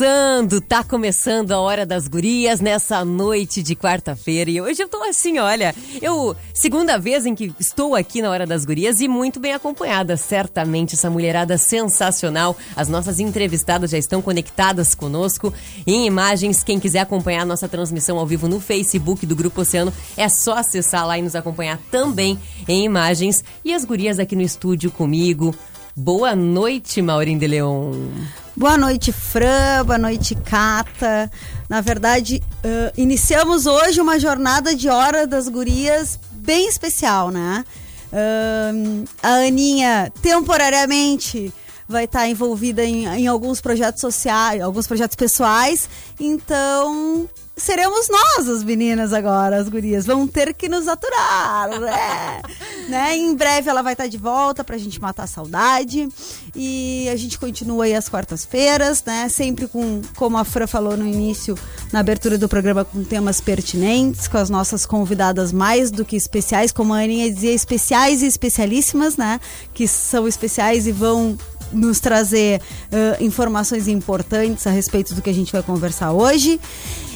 Começando, tá começando a Hora das Gurias nessa noite de quarta-feira. E hoje eu tô assim, olha, eu, segunda vez em que estou aqui na Hora das Gurias e muito bem acompanhada, certamente, essa mulherada sensacional. As nossas entrevistadas já estão conectadas conosco em imagens. Quem quiser acompanhar a nossa transmissão ao vivo no Facebook do Grupo Oceano, é só acessar lá e nos acompanhar também em imagens. E as gurias aqui no estúdio comigo. Boa noite, Maureen de Leon. Boa noite, Fran. Boa noite, Cata. Na verdade, uh, iniciamos hoje uma jornada de Hora das Gurias bem especial, né? Uh, a Aninha, temporariamente, vai estar envolvida em, em alguns projetos sociais, alguns projetos pessoais. Então, seremos nós as meninas agora, as gurias. Vão ter que nos aturar, né? né? Em breve ela vai estar de volta pra gente matar a saudade. E a gente continua aí às quartas-feiras, né? Sempre com, como a Fran falou no início, na abertura do programa, com temas pertinentes, com as nossas convidadas mais do que especiais, como a Aninha dizia, especiais e especialíssimas, né? Que são especiais e vão nos trazer uh, informações importantes a respeito do que a gente vai conversar hoje.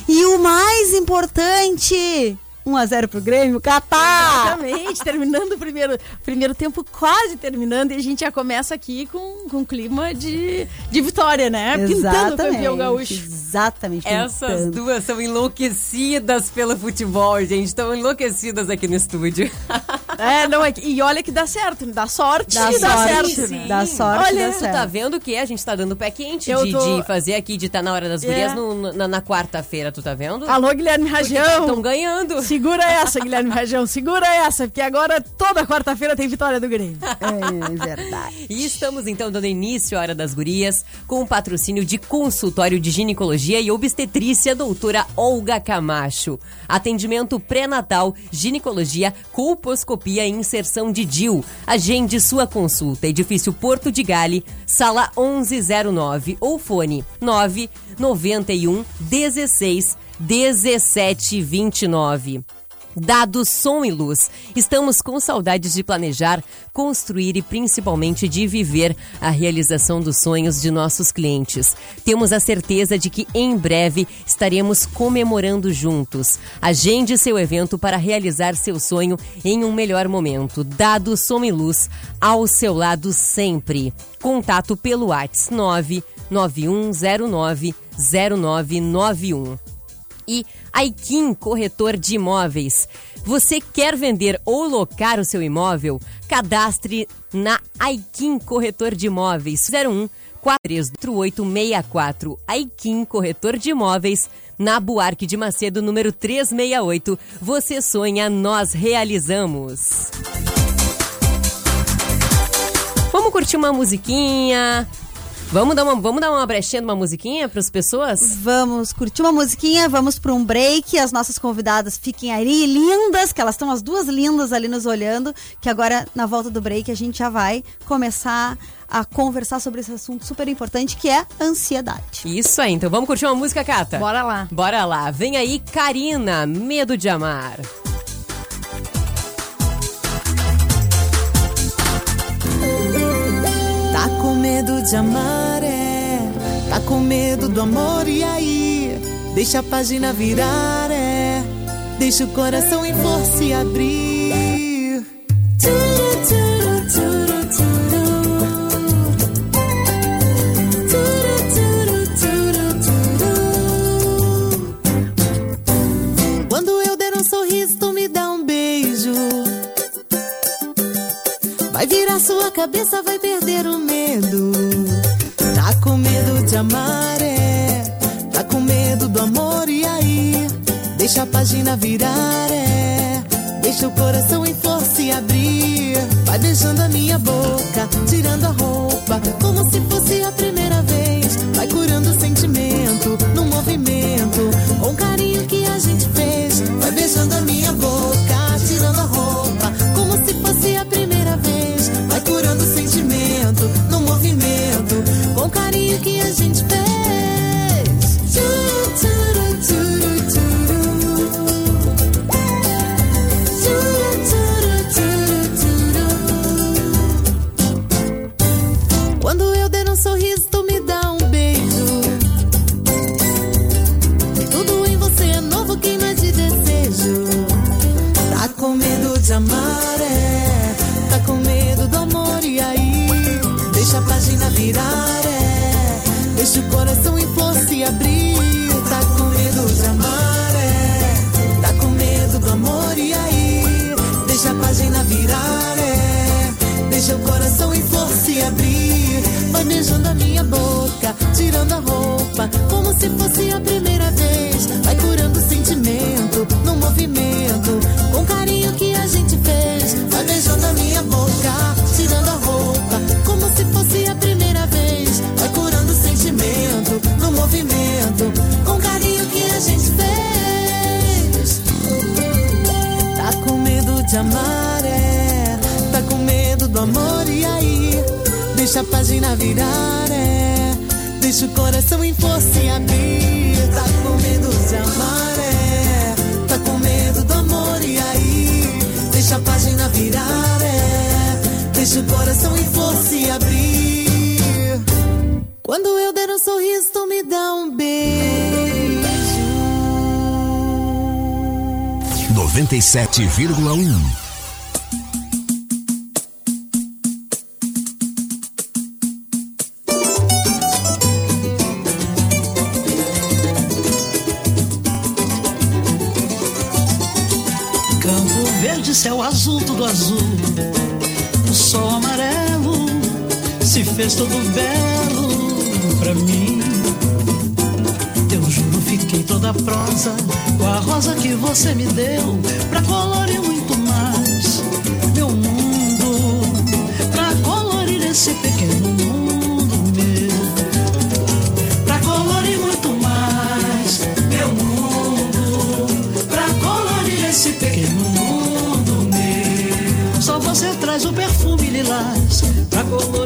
E o mais importante, 1 a 0 pro Grêmio, Catar! Exatamente, terminando o primeiro, primeiro tempo, quase terminando, e a gente já começa aqui com, com clima de, de vitória, né? Exatamente, Pintando o campeão gaúcho. Exatamente. Essas pintando. duas são enlouquecidas pelo futebol, gente. Estão enlouquecidas aqui no estúdio. É, não, é, que- e olha que dá certo, dá sorte, Dá dá sorte, certo. né? dá sorte, Olha, dá Tu certo. tá vendo que a gente tá dando pé quente de, tô- de fazer aqui, de estar na hora das É. gurias no- na, na quarta-feira, tu tá vendo? Alô, Guilherme Rajão. Estão ganhando. Segura essa, Guilherme Rajão, segura essa, porque agora toda quarta-feira tem vitória do Grêmio. É verdade. E estamos então dando início à Hora das Gurias com o patrocínio de consultório de ginecologia e obstetrícia doutora Olga Camacho. Atendimento pré-natal, ginecologia, colposcopia e inserção de DIL. Agende sua consulta. Edifício Porto de Gale, sala 1109 ou fone 991 16 1729. Dado som e luz. Estamos com saudades de planejar, construir e principalmente de viver a realização dos sonhos de nossos clientes. Temos a certeza de que em breve estaremos comemorando juntos. Agende seu evento para realizar seu sonho em um melhor momento. Dado som e luz ao seu lado sempre. Contato pelo WhatsApp 99109 0991 e Aikin Corretor de Imóveis. Você quer vender ou locar o seu imóvel? Cadastre na Aikin Corretor de Imóveis 01 433864. Aikin Corretor de Imóveis na Buarque de Macedo número 368. Você sonha, nós realizamos. Vamos curtir uma musiquinha? Vamos dar uma, vamos dar uma brechinha de uma musiquinha para as pessoas? Vamos curtir uma musiquinha, vamos para um break. As nossas convidadas fiquem aí lindas, que elas estão as duas lindas ali nos olhando. Que agora, na volta do break, a gente já vai começar a conversar sobre esse assunto super importante que é ansiedade. Isso aí, então vamos curtir uma música, Cata? Bora lá. Bora lá, vem aí Karina, Medo de Amar. Tá com medo de amar, é. Tá com medo do amor, e aí? Deixa a página virar, é. Deixa o coração em força e abrir. Quando eu der um sorriso, tu me dá um beijo. Vai virar sua cabeça, vai perder o meu medo, tá com medo de amar, é. Tá com medo do amor, e aí? Deixa a página virar, é. Deixa o coração em força e abrir. Vai beijando a minha boca, tirando a roupa, como se fosse a primeira vez. Vai curando o sentimento no movimento, com o carinho que a gente fez. Vai beijando a minha boca. virar é. Deixa o coração em força e abrir. Tá com medo de amar é. Tá com medo do amor e aí. Deixa a página virar é. Deixa o coração em força e abrir. Quando eu der um sorriso, tu me dá um beijo. 97,1 você me deu pra colorir muito mais meu mundo, pra colorir esse pequeno mundo meu, pra colorir muito mais meu mundo, pra colorir esse pequeno mundo meu. Só você traz o perfume lilás pra colorir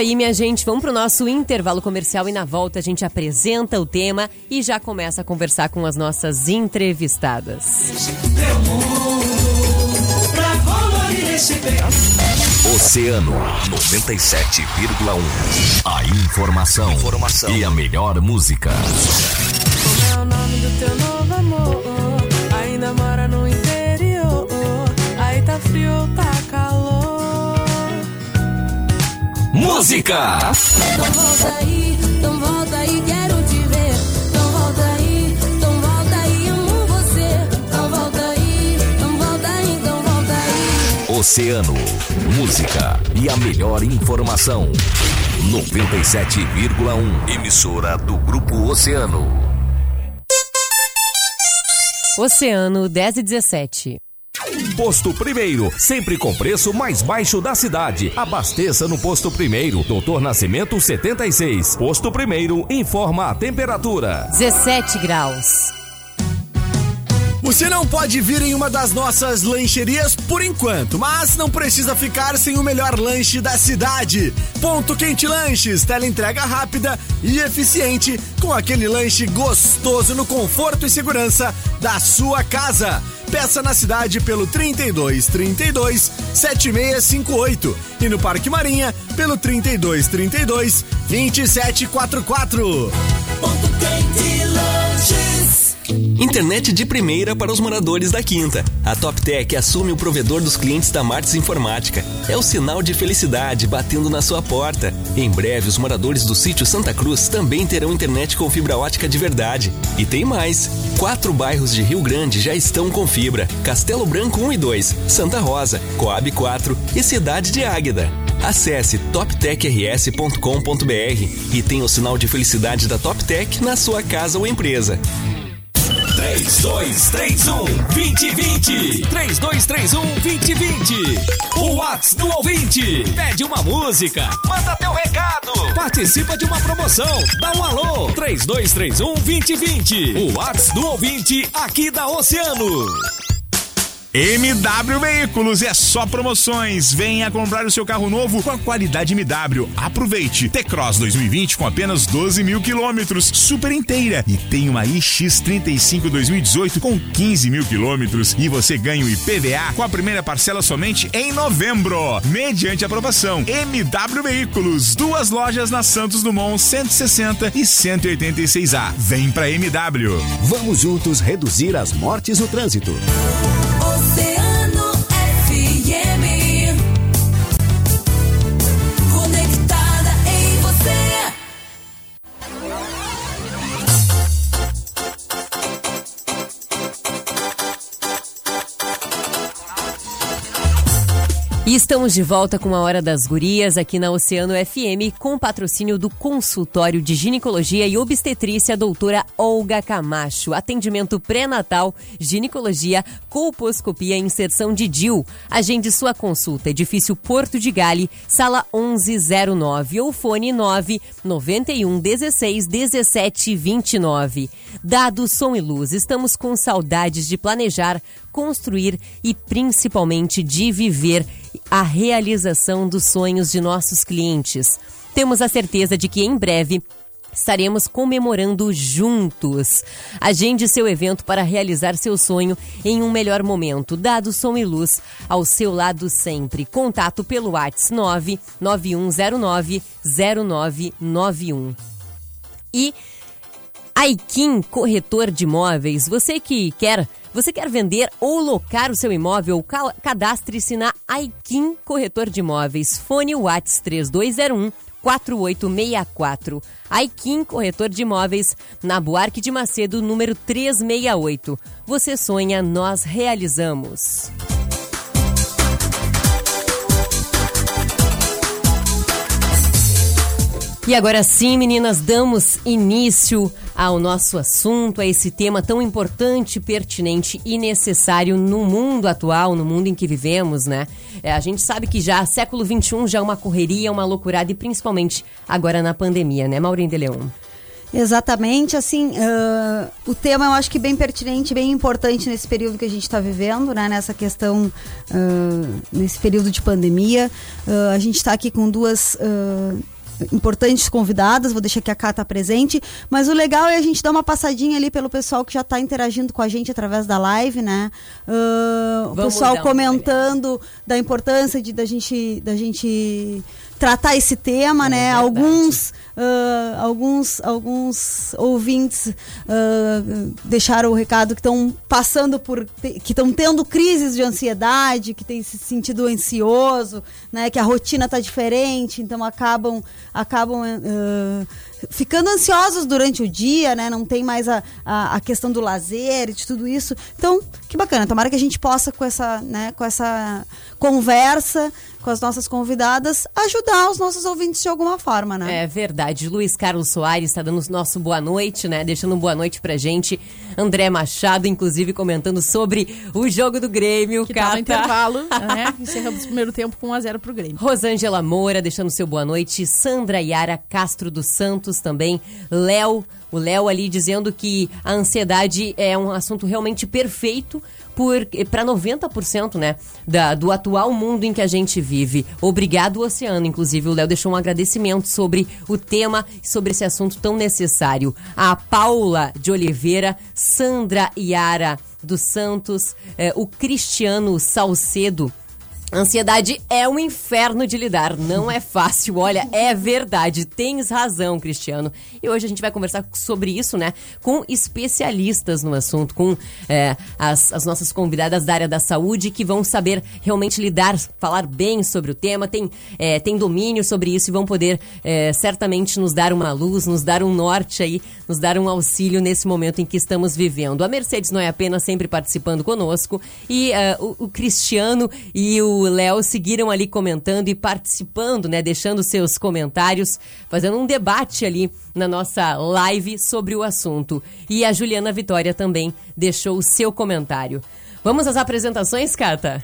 aí, minha gente. Vamos pro nosso intervalo comercial e na volta a gente apresenta o tema e já começa a conversar com as nossas entrevistadas. Oceano 97,1. A informação, informação e a melhor música. Música! Então volta aí, então volta aí, quero te ver. Então volta aí, então volta aí, amo você. Então volta aí, então volta aí, então volta aí. Oceano, música e a melhor informação. 97,1. Emissora do Grupo Oceano. Oceano 10 e 17. Posto Primeiro, sempre com preço mais baixo da cidade. Abasteça no Posto Primeiro, Doutor Nascimento 76. Posto Primeiro informa a temperatura. 17 graus. Você não pode vir em uma das nossas lancherias por enquanto, mas não precisa ficar sem o melhor lanche da cidade. Ponto Quente Lanches, tela entrega rápida e eficiente, com aquele lanche gostoso no conforto e segurança da sua casa. Peça na cidade pelo 32 32 7658 e no Parque Marinha pelo 32 32 2744. Internet de primeira para os moradores da Quinta. A TopTech assume o provedor dos clientes da Martins Informática. É o sinal de felicidade batendo na sua porta. Em breve, os moradores do sítio Santa Cruz também terão internet com fibra ótica de verdade. E tem mais: quatro bairros de Rio Grande já estão com fibra: Castelo Branco 1 e 2, Santa Rosa, Coab 4 e Cidade de Águeda. Acesse toptechrs.com.br e tenha o sinal de felicidade da TopTech na sua casa ou empresa. 3231 2020. 3231 2020. O Whats do ouvinte. Pede uma música. Manda teu recado. Participa de uma promoção. Dá um alô. 3231 2020. O Whats do ouvinte aqui da Oceano. MW Veículos é só promoções. Venha comprar o seu carro novo com a qualidade MW. Aproveite. T-Cross 2020 com apenas 12 mil quilômetros, super inteira. E tem uma iX35 2018 com 15 mil quilômetros. E você ganha o IPVA com a primeira parcela somente em novembro. Mediante aprovação. MW Veículos. Duas lojas na Santos Dumont 160 e 186A. Vem pra MW. Vamos juntos reduzir as mortes no trânsito. E estamos de volta com a Hora das Gurias aqui na Oceano FM com patrocínio do consultório de ginecologia e obstetrícia doutora Olga Camacho. Atendimento pré-natal, ginecologia, colposcopia e inserção de DIL. Agende sua consulta. Edifício Porto de Gale, sala 1109 ou fone 9 91 16 17 29. Dado som e luz, estamos com saudades de planejar, construir e principalmente de viver a realização dos sonhos de nossos clientes. Temos a certeza de que em breve estaremos comemorando juntos. Agende seu evento para realizar seu sonho em um melhor momento. Dado som e luz ao seu lado sempre. Contato pelo WhatsApp 99109 0991. E Aikin Corretor de Imóveis, você que quer, você quer vender ou locar o seu imóvel, ca- cadastre-se na Aikin Corretor de Imóveis. Fone Whats 3201 4864. Aikin Corretor de Imóveis, na Buarque de Macedo, número 368. Você sonha, nós realizamos. E agora sim, meninas, damos início ao nosso assunto, a esse tema tão importante, pertinente e necessário no mundo atual, no mundo em que vivemos, né? É, a gente sabe que já século XXI já é uma correria, uma loucurada e principalmente agora na pandemia, né, Maureen de Leon? Exatamente, assim, ah, o tema eu acho que bem pertinente, bem importante nesse período que a gente está vivendo, né? Nessa questão, ah, nesse período de pandemia. Ah, a gente está aqui com duas importantes convidadas, vou deixar que a Cá presente, mas o legal é a gente dar uma passadinha ali pelo pessoal que já está interagindo com a gente através da live, né? Ah, o pessoal comentando da importância de da gente, da gente tratar esse tema, né? verdade. Alguns ah, alguns, alguns ouvintes ah, deixaram o recado que estão passando por. que estão tendo crises de ansiedade, que têm se sentido ansioso, né? Que a rotina está diferente, então acabam, acabam ah, ficando ansiosos durante o dia, né? Não tem mais a, a, a questão do lazer e de tudo isso. Então, que bacana. Tomara que a gente possa, com essa, né, com essa conversa com as nossas convidadas, ajudar os nossos ouvintes de alguma forma, né? É verdade. Luiz Carlos Soares está dando o nosso boa noite, né? Deixando um boa noite pra gente. André Machado, inclusive, comentando sobre o jogo do Grêmio. Que tá no Cata. intervalo, né? Encerramos o primeiro tempo com 1x0 pro Grêmio. Rosângela Moura, deixando seu boa noite. Sandra Yara Castro dos Santos também. Léo, o Léo ali dizendo que a ansiedade é um assunto realmente perfeito para 90% né, da, do atual mundo em que a gente vive. Obrigado, Oceano. Inclusive, o Léo deixou um agradecimento sobre o tema sobre esse assunto tão necessário. A Paula de Oliveira, Sandra Yara dos Santos, eh, o Cristiano Salcedo. Ansiedade é um inferno de lidar, não é fácil. Olha, é verdade, tens razão, Cristiano. E hoje a gente vai conversar sobre isso, né? Com especialistas no assunto, com é, as, as nossas convidadas da área da saúde que vão saber realmente lidar, falar bem sobre o tema, tem, é, tem domínio sobre isso e vão poder é, certamente nos dar uma luz, nos dar um norte aí, nos dar um auxílio nesse momento em que estamos vivendo. A Mercedes não é apenas sempre participando conosco e é, o, o Cristiano e o Léo seguiram ali comentando e participando, né? Deixando seus comentários, fazendo um debate ali na nossa live sobre o assunto. E a Juliana Vitória também deixou o seu comentário. Vamos às apresentações, Cata?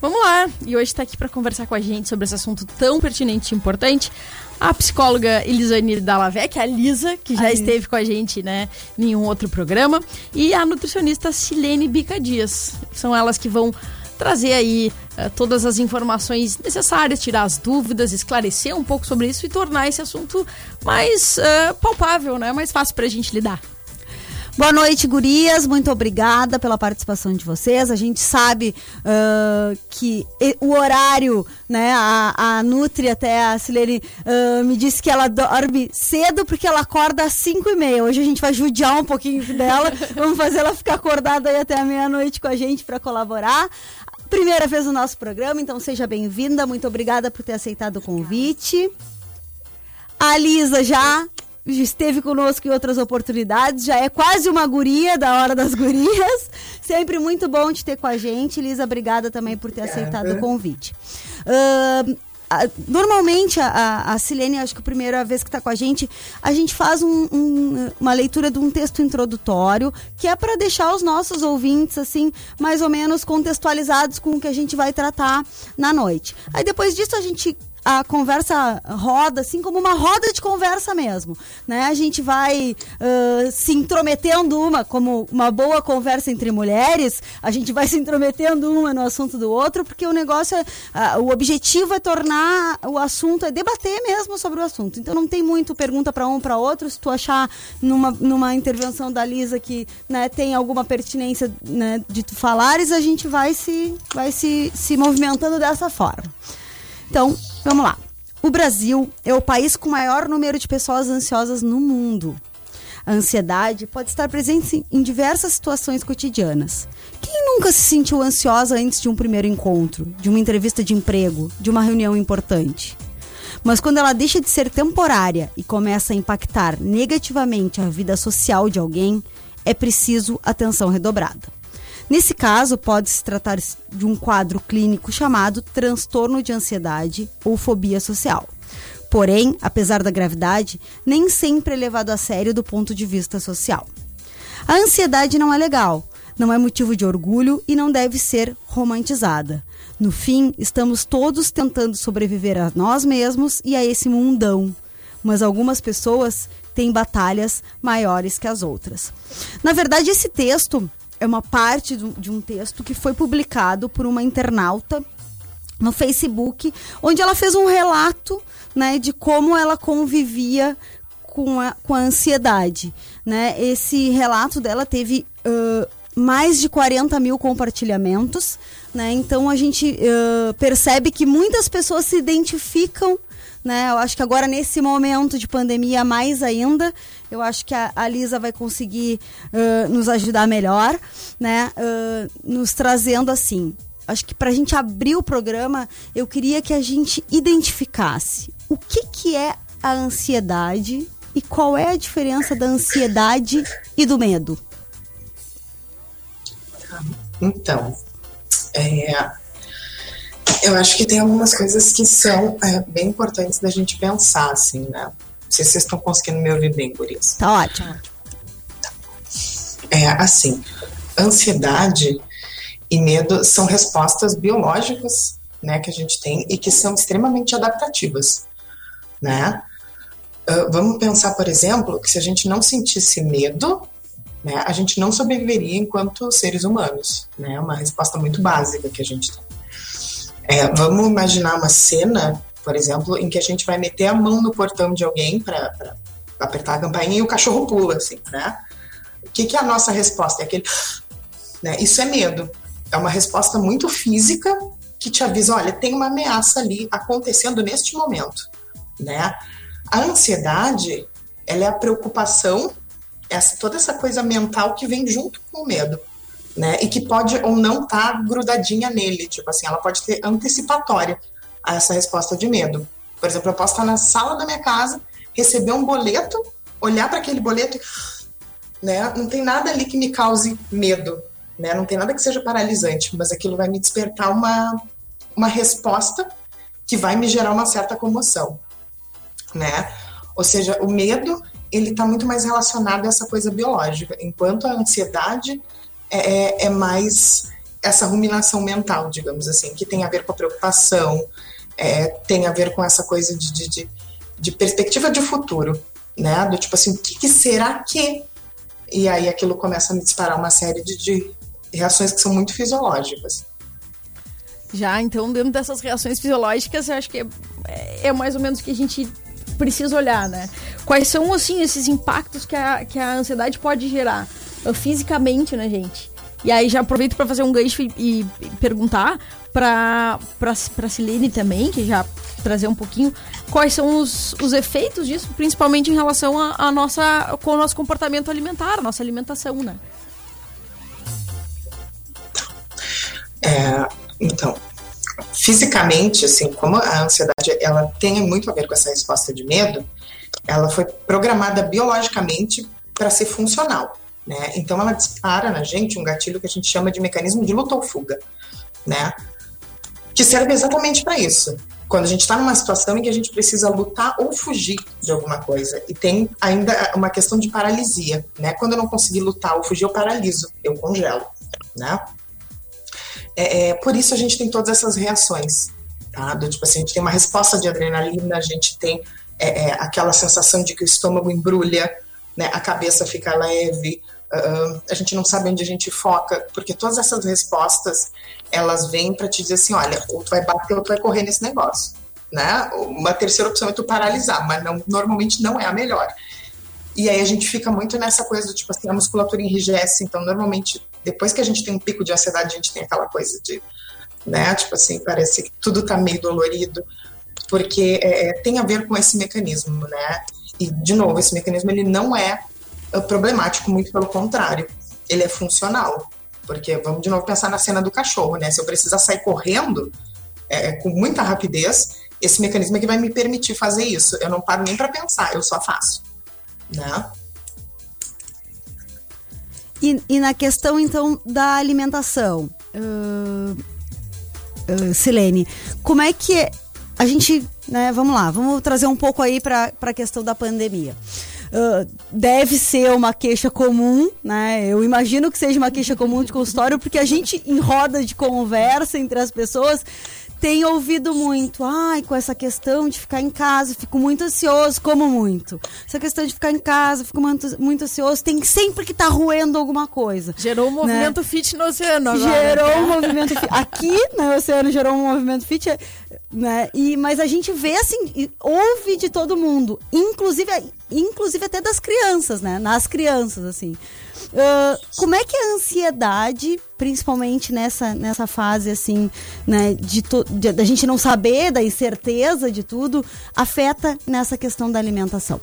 Vamos lá! E hoje está aqui para conversar com a gente sobre esse assunto tão pertinente e importante. A psicóloga Elisane Dallavec, a Lisa, que já A Lisa. esteve com a gente, né, em um outro programa, e a nutricionista Silene Bica Dias. São elas que vão trazer aí eh, todas as informações necessárias, tirar as dúvidas, esclarecer um pouco sobre isso e tornar esse assunto mais eh, palpável, né, mais fácil para a gente lidar. Boa noite, gurias. Muito obrigada pela participação de vocês. A gente sabe ah, que o horário, né? A, a Nutri, até a Silene, ah, me disse que ela dorme cedo porque ela acorda às 5 e meia. Hoje a gente vai judiar um pouquinho dela. Vamos fazer ela ficar acordada aí até a meia-noite com a gente para colaborar. Primeira vez no nosso programa, então seja bem-vinda. Muito obrigada por ter aceitado o convite. A Lisa já esteve conosco em outras oportunidades, já é quase uma guria da Hora das Gurias. Sempre muito bom te ter com a gente. Lisa, obrigada também por ter aceitado o convite. Ahn, a- normalmente, a, a, Silene, acho que a primeira vez que está com a gente, a gente faz um- um- uma leitura de um texto introdutório, que é para deixar os nossos ouvintes, assim, mais ou menos contextualizados com o que a gente vai tratar na noite. Aí depois disso, a gente a conversa roda, assim como uma roda de conversa mesmo, né? A gente vai ãh, se intrometendo uma, como uma boa conversa entre mulheres, a gente vai se intrometendo uma no assunto do outro, porque o negócio é, ah, o objetivo é tornar o assunto, é debater mesmo sobre o assunto. Então não tem muito pergunta para um para outro, se tu achar numa, numa intervenção da Lisa que né, tem alguma pertinência né, de tu falares, a gente vai se, vai se, se movimentando dessa forma. Então, vamos lá. O Brasil é o país com maior número de pessoas ansiosas no mundo. A ansiedade pode estar presente em diversas situações cotidianas. Quem nunca se sentiu ansiosa antes de um primeiro encontro, de uma entrevista de emprego, de uma reunião importante? Mas quando ela deixa de ser temporária e começa a impactar negativamente a vida social de alguém, é preciso atenção redobrada. Nesse caso, pode-se tratar de um quadro clínico chamado transtorno de ansiedade ou fobia social. Porém, apesar da gravidade, nem sempre é levado a sério do ponto de vista social. A ansiedade não é legal, não é motivo de orgulho e não deve ser romantizada. No fim, estamos todos tentando sobreviver a nós mesmos e a esse mundão. Mas algumas pessoas têm batalhas maiores que as outras. Na verdade, esse texto é uma parte de um texto que foi publicado por uma internauta no Facebook, onde ela fez um relato né, de como ela convivia com a, com a ansiedade. Né? Esse relato dela teve ãh, mais de 40 mil compartilhamentos. Né? Então a gente ãh, percebe que muitas pessoas se identificam. Né? Eu acho que agora, nesse momento de pandemia, mais ainda, eu acho que a, a Lisa vai conseguir ãh, nos ajudar melhor, né? ãh, nos trazendo assim acho que para a gente abrir o programa, eu queria que a gente identificasse o que, que é a ansiedade e qual é a diferença da ansiedade e do medo. Então, é, eu acho que tem algumas coisas que são é, bem importantes da gente pensar, assim, né? Não sei se vocês estão conseguindo me ouvir bem, Gurias. Tá ótimo. É assim, ansiedade e medo são respostas biológicas, né, que a gente tem e que são extremamente adaptativas, né? Ah, vamos pensar, por exemplo, que se a gente não sentisse medo, né, a gente não sobreviveria enquanto seres humanos, né? Uma resposta muito básica que a gente tem. É, vamos imaginar uma cena, por exemplo, em que a gente vai meter a mão no portão de alguém para apertar a campainha e o cachorro pula, assim, né? O que, que é a nossa resposta? É aquele. Né? Isso é medo. É uma resposta muito física que te avisa: olha, tem uma ameaça ali acontecendo neste momento. Né? A ansiedade, ela é a preocupação, essa, toda essa coisa mental que vem junto com o medo. Né? E que pode ou não estar tá grudadinha nele. Tipo assim, ela pode ter antecipatória a essa resposta de medo. Por exemplo, eu posso estar na sala da minha casa, receber um boleto, olhar para aquele boleto né? Não tem nada ali que me cause medo, né? Não tem nada que seja paralisante, mas aquilo vai me despertar uma, uma resposta que vai me gerar uma certa comoção, né? Ou seja, o medo ele está muito mais relacionado a essa coisa biológica, enquanto a ansiedade é, é, é mais essa ruminação mental, digamos assim, que tem a ver com a preocupação, é, tem a ver com essa coisa de, de, de, de perspectiva de futuro, né? Do tipo assim, o que, que será que e aí aquilo começa a me disparar uma série de, de reações que são muito fisiológicas. Já, então, dentro dessas reações fisiológicas, eu acho que é, é mais ou menos o que a gente precisa olhar, né? Quais são, assim, esses impactos que a, que a ansiedade pode gerar fisicamente na gente? E aí já aproveito para fazer um gancho e, e perguntar para para Silene também, que já trazer um pouquinho quais são os, os efeitos disso, principalmente em relação a, a nossa com o nosso comportamento alimentar, a nossa alimentação, né? É, então, fisicamente, assim, como a ansiedade ela tem muito a ver com essa resposta de medo, ela foi programada biologicamente para ser funcional. Né? Então ela dispara na gente um gatilho que a gente chama de mecanismo de luta ou fuga, né? Que serve exatamente para isso. Quando a gente está numa situação em que a gente precisa lutar ou fugir de alguma coisa e tem ainda uma questão de paralisia, né? Quando eu não conseguir lutar ou fugir, eu paraliso, eu congelo, né? É, é, por isso a gente tem todas essas reações, tá? Do, tipo assim, a gente tem uma resposta de adrenalina, a gente tem é, é, aquela sensação de que o estômago embrulha, né? A cabeça fica leve, Uh, a gente não sabe onde a gente foca, porque todas essas respostas elas vêm para te dizer assim, olha, ou tu vai bater ou tu vai correr nesse negócio, né? Uma terceira opção é tu paralisar, mas não, normalmente não é a melhor. E aí a gente fica muito nessa coisa do tipo assim, a musculatura enrijece, então normalmente depois que a gente tem um pico de ansiedade, a gente tem aquela coisa de, né, tipo assim, parece que tudo tá meio dolorido, porque é, tem a ver com esse mecanismo, né? E de novo, esse mecanismo ele não é problemático, muito pelo contrário. Ele é funcional. Porque vamos de novo pensar na cena do cachorro, né? Se eu precisar sair correndo é, com muita rapidez, esse mecanismo é que vai me permitir fazer isso. Eu não paro nem para pensar, eu só faço. Né? E, e na questão, então, da alimentação, uh, uh, Silene, como é que a gente, né, vamos lá, vamos trazer um pouco aí para a questão da pandemia. Uh, deve ser uma queixa comum, né? Eu imagino que seja uma queixa comum de consultório, porque a gente, em roda de conversa entre as pessoas, tem ouvido muito, ai, com essa questão de ficar em casa, fico muito ansioso, como muito. Essa questão de ficar em casa, fico muito, muito ansioso, tem sempre que estar tá roendo alguma coisa. Gerou um movimento né? fit no oceano agora. Gerou um movimento fit. Aqui no oceano gerou um movimento fit, né? E, mas a gente vê assim, ouve de todo mundo, inclusive, inclusive até das crianças, né? Nas crianças, assim. Uh, como é que a ansiedade, principalmente nessa, nessa fase assim, né, de da gente não saber, da incerteza de tudo, afeta nessa questão da alimentação?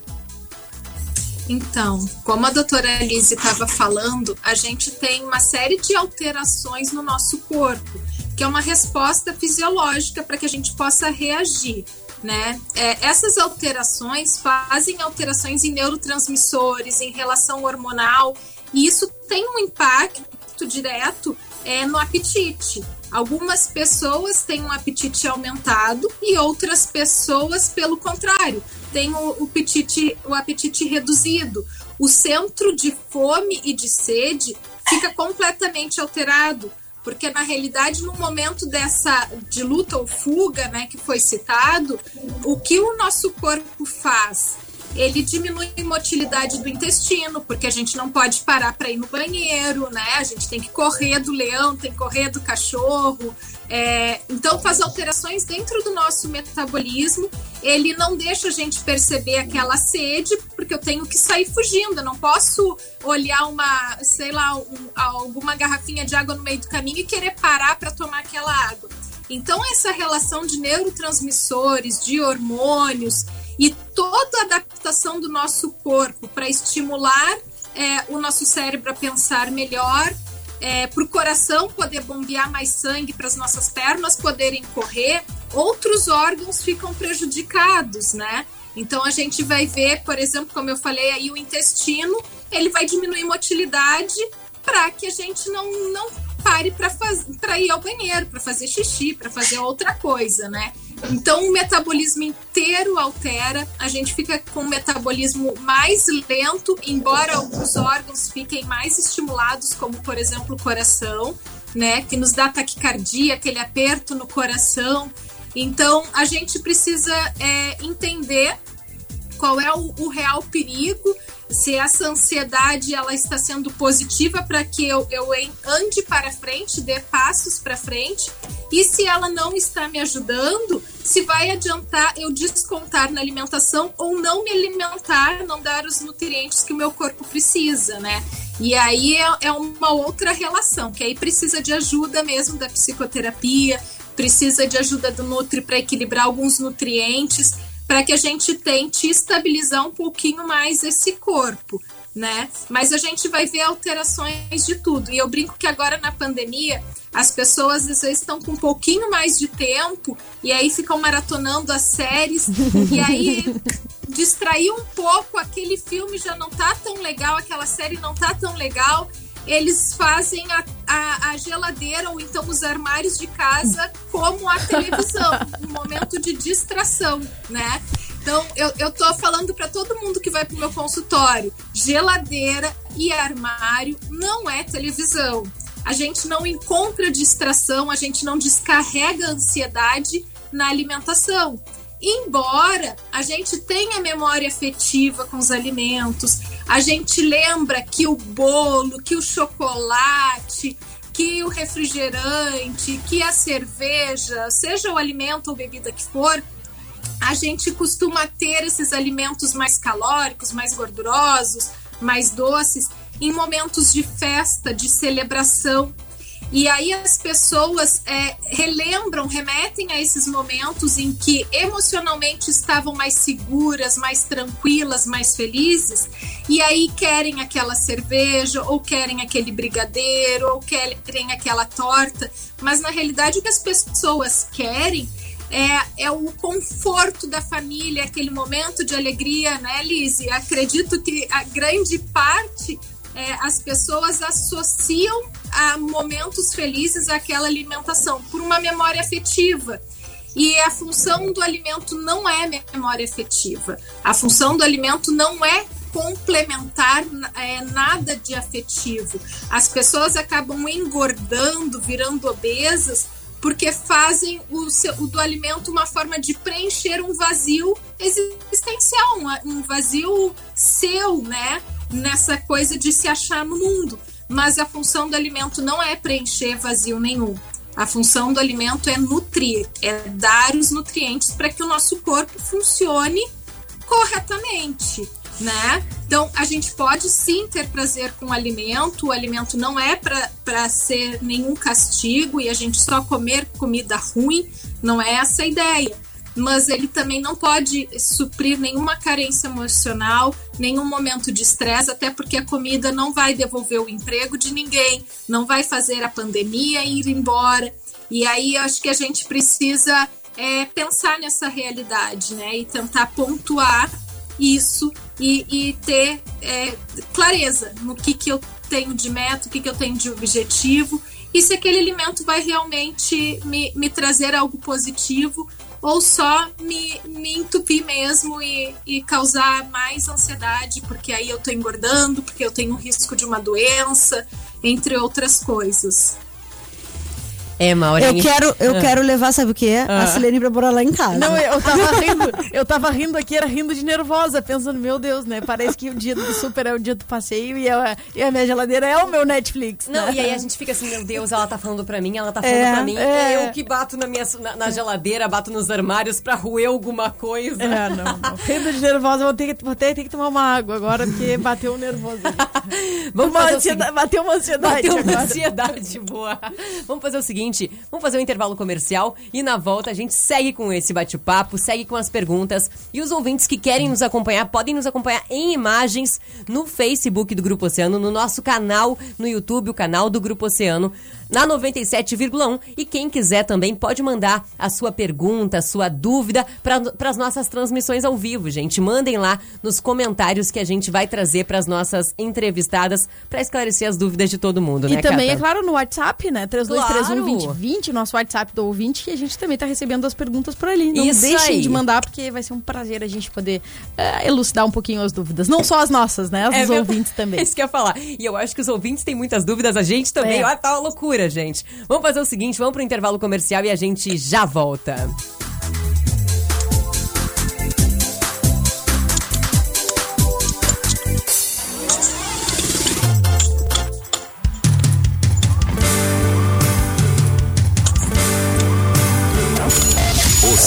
Então, como a doutora Elise estava falando, a gente tem uma série de alterações no nosso corpo, que é uma resposta fisiológica para que a gente possa reagir. Né? É, essas alterações fazem alterações em neurotransmissores, em relação hormonal, e isso tem um impacto direto é, no apetite. Algumas pessoas têm um apetite aumentado e outras pessoas, pelo contrário, têm o, o, apetite, o apetite reduzido. O centro de fome e de sede fica completamente alterado, porque na realidade, no momento dessa de luta ou fuga, né, que foi citado, o que o nosso corpo faz? Ele diminui a motilidade do intestino, porque a gente não pode parar para ir no banheiro, né? A gente tem que correr do leão, tem que correr do cachorro. É, então faz alterações dentro do nosso metabolismo. Ele não deixa a gente perceber aquela sede, porque eu tenho que sair fugindo. Eu não posso olhar uma, sei lá, um, alguma garrafinha de água no meio do caminho e querer parar para tomar aquela água. Então, essa relação de neurotransmissores, de hormônios, e toda a adaptação do nosso corpo para estimular é, o nosso cérebro a pensar melhor, é, para o coração poder bombear mais sangue, para as nossas pernas poderem correr, outros órgãos ficam prejudicados, né? Então a gente vai ver, por exemplo, como eu falei aí, o intestino, ele vai diminuir motilidade para que a gente não, não pare para ir ao banheiro, para fazer xixi, para fazer outra coisa, né? Então o metabolismo inteiro altera, a gente fica com um metabolismo mais lento, embora alguns órgãos fiquem mais estimulados, como por exemplo o coração, né, que nos dá taquicardia, aquele aperto no coração. Então a gente precisa é, entender qual é o, o real perigo se essa ansiedade ela está sendo positiva para que eu, eu ande para frente, dê passos para frente, e se ela não está me ajudando, se vai adiantar eu descontar na alimentação ou não me alimentar, não dar os nutrientes que o meu corpo precisa, né? E aí é, é uma outra relação, que aí precisa de ajuda mesmo da psicoterapia, precisa de ajuda do Nutri para equilibrar alguns nutrientes para que a gente tente estabilizar um pouquinho mais esse corpo, né? Mas a gente vai ver alterações de tudo. E eu brinco que agora na pandemia as pessoas às vezes estão com um pouquinho mais de tempo e aí ficam maratonando as séries e aí distrair um pouco aquele filme já não tá tão legal, aquela série não tá tão legal eles fazem a, a, a, geladeira ou então os armários de casa como a televisão, um momento de distração, né? Então, eu, eu tô falando para todo mundo que vai pro meu consultório: geladeira e armário não é televisão. A gente não encontra distração, a gente não descarrega ansiedade na alimentação. Embora a gente tenha memória afetiva com os alimentos, a gente lembra que o bolo, que o chocolate, que o refrigerante, que a cerveja, seja o alimento ou bebida que for, a gente costuma ter esses alimentos mais calóricos, mais gordurosos, mais doces em momentos de festa, de celebração e aí as pessoas é, relembram, remetem a esses momentos em que emocionalmente estavam mais seguras, mais tranquilas, mais felizes, e aí querem aquela cerveja, ou querem aquele brigadeiro, ou querem aquela torta, mas na realidade o que as pessoas querem é, é o conforto da família, aquele momento de alegria, né, Lise? Acredito que a grande parte é, as pessoas associam a momentos felizes àquela alimentação por uma memória afetiva. E a função do alimento não é memória afetiva. A função do alimento não é complementar é, nada de afetivo. As pessoas acabam engordando, virando obesas, porque fazem o, seu, o do alimento uma forma de preencher um vazio existencial, um vazio seu, né? Nessa coisa de se achar no mundo. Mas a função do alimento não é preencher vazio nenhum. A função do alimento é nutrir, é dar os nutrientes para que o nosso corpo funcione corretamente né? Então, a gente pode sim ter prazer com o alimento, o alimento não é para ser nenhum castigo e a gente só comer comida ruim, não é essa a ideia. Mas ele também não pode suprir nenhuma carência emocional, nenhum momento de estresse, até porque a comida não vai devolver o emprego de ninguém, não vai fazer a pandemia ir embora. E aí acho que a gente precisa é, pensar nessa realidade, né? E tentar pontuar isso e, e ter é, clareza no que, que eu tenho de meta, o que, que eu tenho de objetivo e se aquele alimento vai realmente me, me trazer algo positivo ou só me, me entupir mesmo e, e causar mais ansiedade, porque aí eu estou engordando, porque eu tenho risco de uma doença, entre outras coisas. É, Maurinho. Eu quero, eu Ah. quero levar, sabe o quê? A Ah. Silene pra morar lá em casa. Não, eu tava rindo, eu tava rindo aqui, era rindo de nervosa, pensando, meu Deus, né? Parece que o dia do super é o dia do passeio e a, e a minha geladeira é o meu Netflix. Não, né? e aí a gente fica assim, meu Deus, ela tá falando pra mim, ela tá falando É, pra mim. é. É eu que bato na, minha, na, na geladeira, bato nos armários pra roer alguma coisa. É, não, não. Rindo de nervosa, vou ter, que, vou ter, ter que tomar uma água agora, porque bateu o nervoso. Vamos Uma fazer o ansiedade- seguinte- bateu uma ansiedade Bateu uma agora. ansiedade, boa. Vamos fazer o seguinte, vamos fazer um intervalo comercial e na volta a gente segue com esse bate-papo, segue com as perguntas. E os ouvintes que querem nos acompanhar podem nos acompanhar em imagens no Facebook do Grupo Oceano, no nosso canal no YouTube, o canal do Grupo Oceano, na 97,1 e quem quiser também pode mandar a sua pergunta, a sua dúvida para as nossas transmissões ao vivo, gente. Mandem lá nos comentários que a gente vai trazer para as nossas entrevistadas para esclarecer as dúvidas de todo mundo, E né, também, Cata? é claro, no WhatsApp, né? Claro. 3231-2020, nosso WhatsApp do ouvinte, que a gente também tá recebendo as perguntas por ali. Não Isso deixem aí. de mandar, porque vai ser um prazer a gente poder eh, elucidar um pouquinho as dúvidas. Não só as nossas, né? As É dos ver- ouvintes também. Isso que eu ia falar. E eu acho que os ouvintes têm muitas dúvidas, a gente também. É. Olha, tá uma loucura, gente. Vamos fazer o seguinte, vamos pro intervalo comercial e a gente já volta.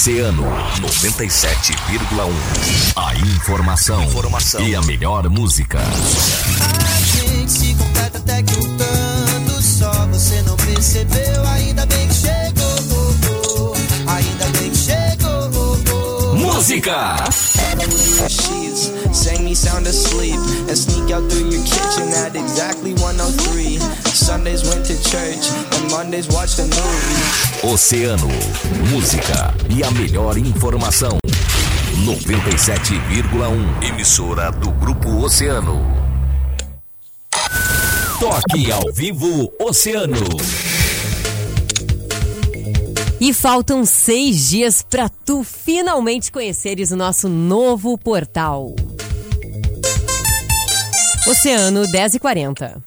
Oceano 97,1. A informação, e a melhor música. A gente se completa até que percebeu. Ainda bem que chegou, ainda bem que chegou. Música! Sheets, sang me sound asleep and sneak out through your kitchen at exactly 103. Sundays went to church and Mondays watched a movie. Oceano, música e a melhor informação. 97,1. Emissora do Grupo Oceano. Toque ao vivo Oceano. E faltam seis dias pra tu finalmente conheceres o nosso novo portal. Oceano 10 e 40.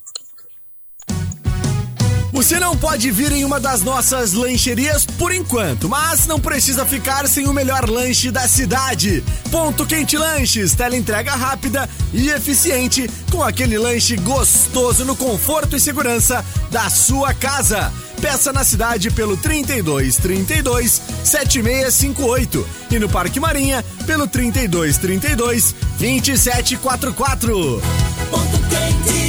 Você não pode vir em uma das nossas lancherias por enquanto, mas não precisa ficar sem o melhor lanche da cidade. Ponto Quente Lanches, tela entrega rápida e eficiente, com aquele lanche gostoso no conforto e segurança da sua casa. Peça na cidade pelo 32 32 7658 e no Parque Marinha pelo 32 32 2744. Ponto.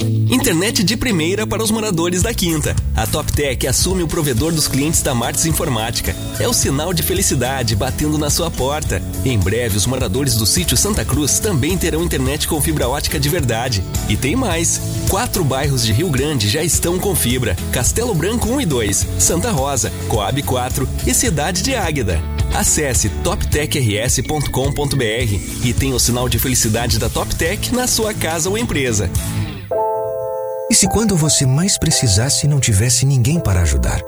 Internet de primeira para os moradores da Quinta. A TopTech assume o provedor dos clientes da Martins Informática. É o sinal de felicidade batendo na sua porta. Em breve, os moradores do sítio Santa Cruz também terão internet com fibra ótica de verdade. E tem mais: quatro bairros de Rio Grande já estão com fibra: Castelo Branco 1 e 2, Santa Rosa, Coab 4 e Cidade de Águeda. Acesse toptechrs.com.br e tenha o sinal de felicidade da TopTech na sua casa ou empresa. E se quando você mais precisasse não tivesse ninguém para ajudar?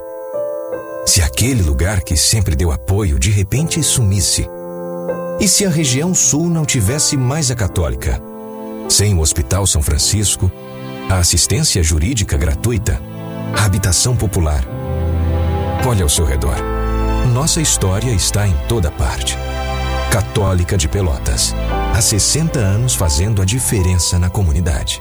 Se aquele lugar que sempre deu apoio de repente sumisse? E se a região sul não tivesse mais a católica? Sem o Hospital São Francisco, a assistência jurídica gratuita, a habitação popular. Olhe ao seu redor. Nossa história está em toda parte. Católica de Pelotas. Há 60 anos fazendo a diferença na comunidade.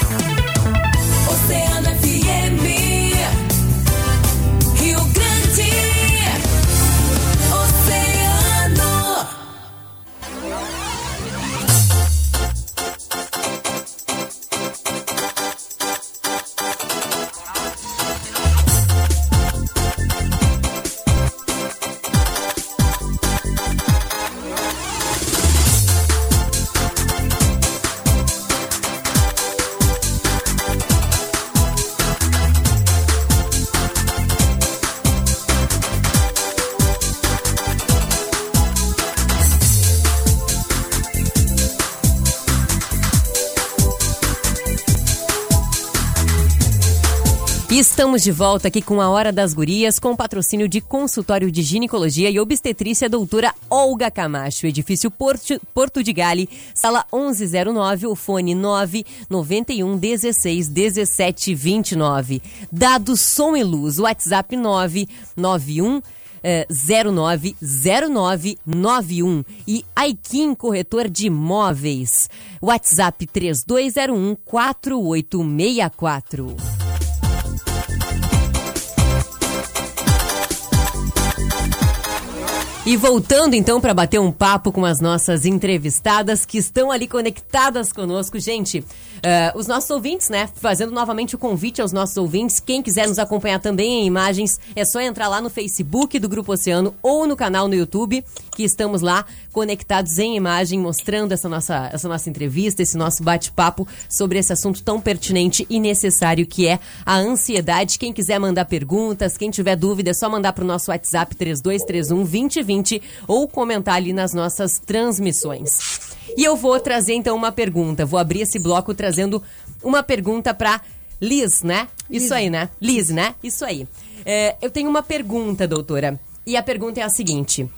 Estamos de volta aqui com a Hora das Gurias, com patrocínio de consultório de ginecologia e obstetrícia doutora Olga Camacho, edifício Porto, Porto de Gale, sala 1109, o fone 991 16 17 29. Dados som e luz, WhatsApp 991 eh, 090991 e Aikin Corretor de Imóveis. WhatsApp 3201 4864. E voltando então para bater um papo com as nossas entrevistadas que estão ali conectadas conosco, gente. eh, os nossos ouvintes, né? Fazendo novamente o convite aos nossos ouvintes. Quem quiser nos acompanhar também em imagens, é só entrar lá no Facebook do Grupo Oceano ou no canal no YouTube, que estamos lá conectados em imagem, mostrando essa nossa, essa nossa entrevista, esse nosso bate-papo sobre esse assunto tão pertinente e necessário que é a ansiedade. Quem quiser mandar perguntas, quem tiver dúvida, é só mandar para o nosso WhatsApp 3231 2020 ou comentar ali nas nossas transmissões. E eu vou trazer então uma pergunta. Vou abrir esse bloco trazendo uma pergunta para Liz, né? Isso aí, né? Liz, né? Isso aí. É, eu tenho uma pergunta, doutora. E a pergunta é a seguinte.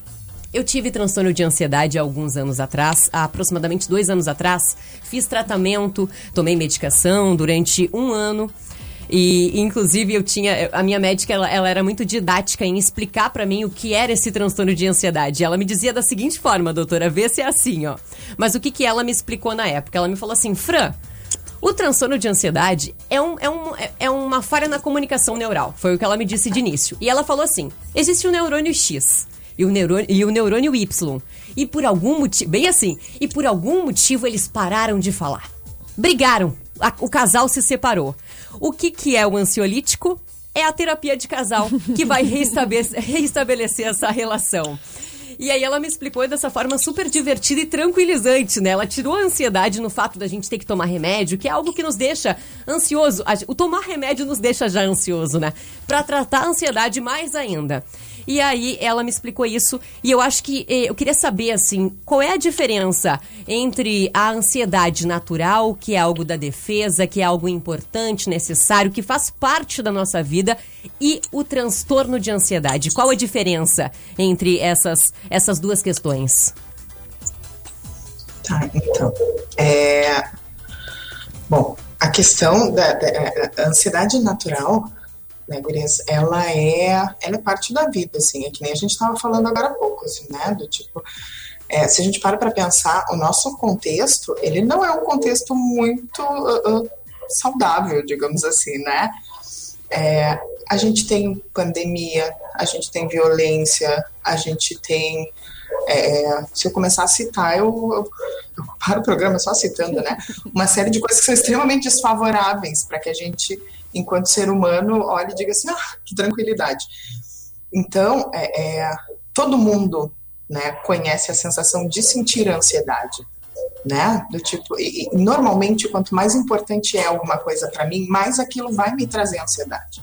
Eu tive transtorno de ansiedade há alguns anos atrás, há aproximadamente dois anos atrás. Fiz tratamento, tomei medicação durante um ano. E, inclusive, eu tinha. A minha médica, ela, ela era muito didática em explicar pra mim o que era esse transtorno de ansiedade. Ela me dizia da seguinte forma, doutora, vê se é assim, ó. Mas o que, que ela me explicou na época? Ela me falou assim, Fran. O transtorno de ansiedade é, um, é, um, é- é uma falha na comunicação neural. Foi o que ela me disse de início. E ela falou assim: existe o neurônio X e o neurônio, e o neurônio Y. E por algum motivo. Bem assim. E por algum motivo eles pararam de falar. Brigaram. A- o casal se separou. O que, que é o ansiolítico? É a terapia de casal que vai reestabelecer, essa relação. E aí ela me explicou dessa forma super divertida e tranquilizante, né? Ela tirou a ansiedade no fato da gente ter que tomar remédio, que é algo que nos deixa ansioso. O tomar remédio nos deixa já ansioso, né? Pra tratar a ansiedade mais ainda. E aí ela me explicou isso e eu acho que eh, eu queria saber assim, qual é a diferença entre a ansiedade natural, que é algo da defesa, que é algo importante, necessário, que faz parte da nossa vida, e o transtorno de ansiedade. Qual a diferença entre essas essas duas questões? Tá, então. É... Bom, a questão da, da- a ansiedade natural, né, ela é, ela é parte da vida, assim, é que nem a gente estava falando agora há pouco, assim, né, do tipo, é, se a gente para para pensar, o nosso contexto, ele não é um contexto muito ah, ah, saudável, digamos assim, né, é, a gente tem pandemia, a gente tem violência, a gente tem. é, se eu começar a citar, eu, eu, eu paro o programa só citando, né? Uma série de coisas que são extremamente desfavoráveis para que a gente, enquanto ser humano, olhe e diga assim: ah, que tranquilidade. Então, é, é, todo mundo né, conhece a sensação de sentir ansiedade. Né? Do tipo, e, e normalmente, quanto mais importante é alguma coisa para mim, mais aquilo vai me trazer ansiedade.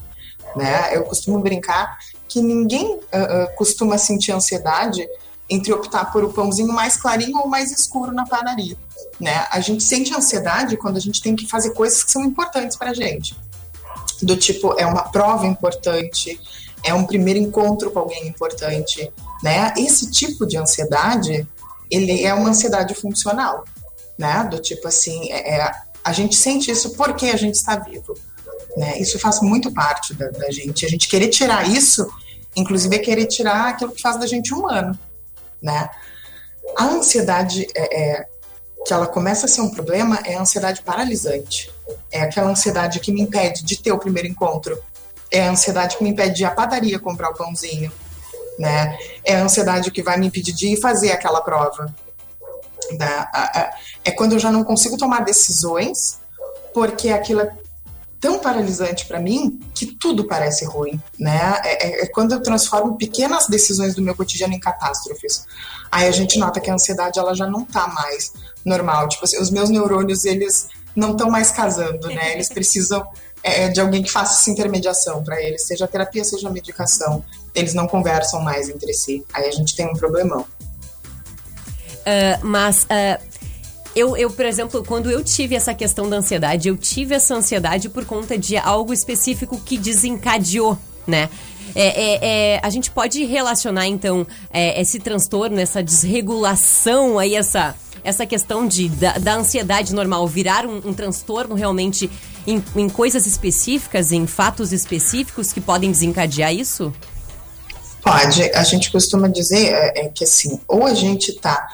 Né? Eu costumo brincar que ninguém uh, uh, costuma sentir ansiedade entre optar por o pãozinho mais clarinho ou mais escuro na padaria. Né? A gente sente ansiedade quando a gente tem que fazer coisas que são importantes para gente. Do tipo, é uma prova importante, é um primeiro encontro com alguém importante, né? Esse tipo de ansiedade, ele é uma ansiedade funcional, né? Do tipo assim, é, é a gente sente isso porque a gente está vivo, né? Isso faz muito parte da, da gente. A gente querer tirar isso, inclusive, é querer tirar aquilo que faz da gente humano, né? A ansiedade é, é, que ela começa a ser um problema é a ansiedade paralisante. É aquela ansiedade que me impede de ter o primeiro encontro. É a ansiedade que me impede de ir à padaria comprar o pãozinho. Né? É a ansiedade que vai me impedir de ir fazer aquela prova. Né? É quando eu já não consigo tomar decisões porque aquilo é tão paralisante para mim que tudo parece ruim, né? É, é, é, quando eu transformo pequenas decisões do meu cotidiano em catástrofes. Aí a gente nota que a ansiedade ela já não tá mais normal. Tipo assim, os meus neurônios eles não estão mais casando, né? Eles precisam é, de alguém que faça essa intermediação para eles, seja terapia, seja medicação. Eles não conversam mais entre si. Aí a gente tem um problemão. Uh, mas uh, eu, eu, por exemplo, quando eu tive essa questão da ansiedade, eu tive essa ansiedade por conta de algo específico que desencadeou, né? É, é, é, a gente pode relacionar, então, é, esse transtorno, essa desregulação aí, essa, essa questão de, da, da ansiedade normal virar um, um transtorno realmente em, em, coisas específicas, em fatos específicos que podem desencadear isso? Pode. A gente costuma dizer é, é que, assim, ou a gente está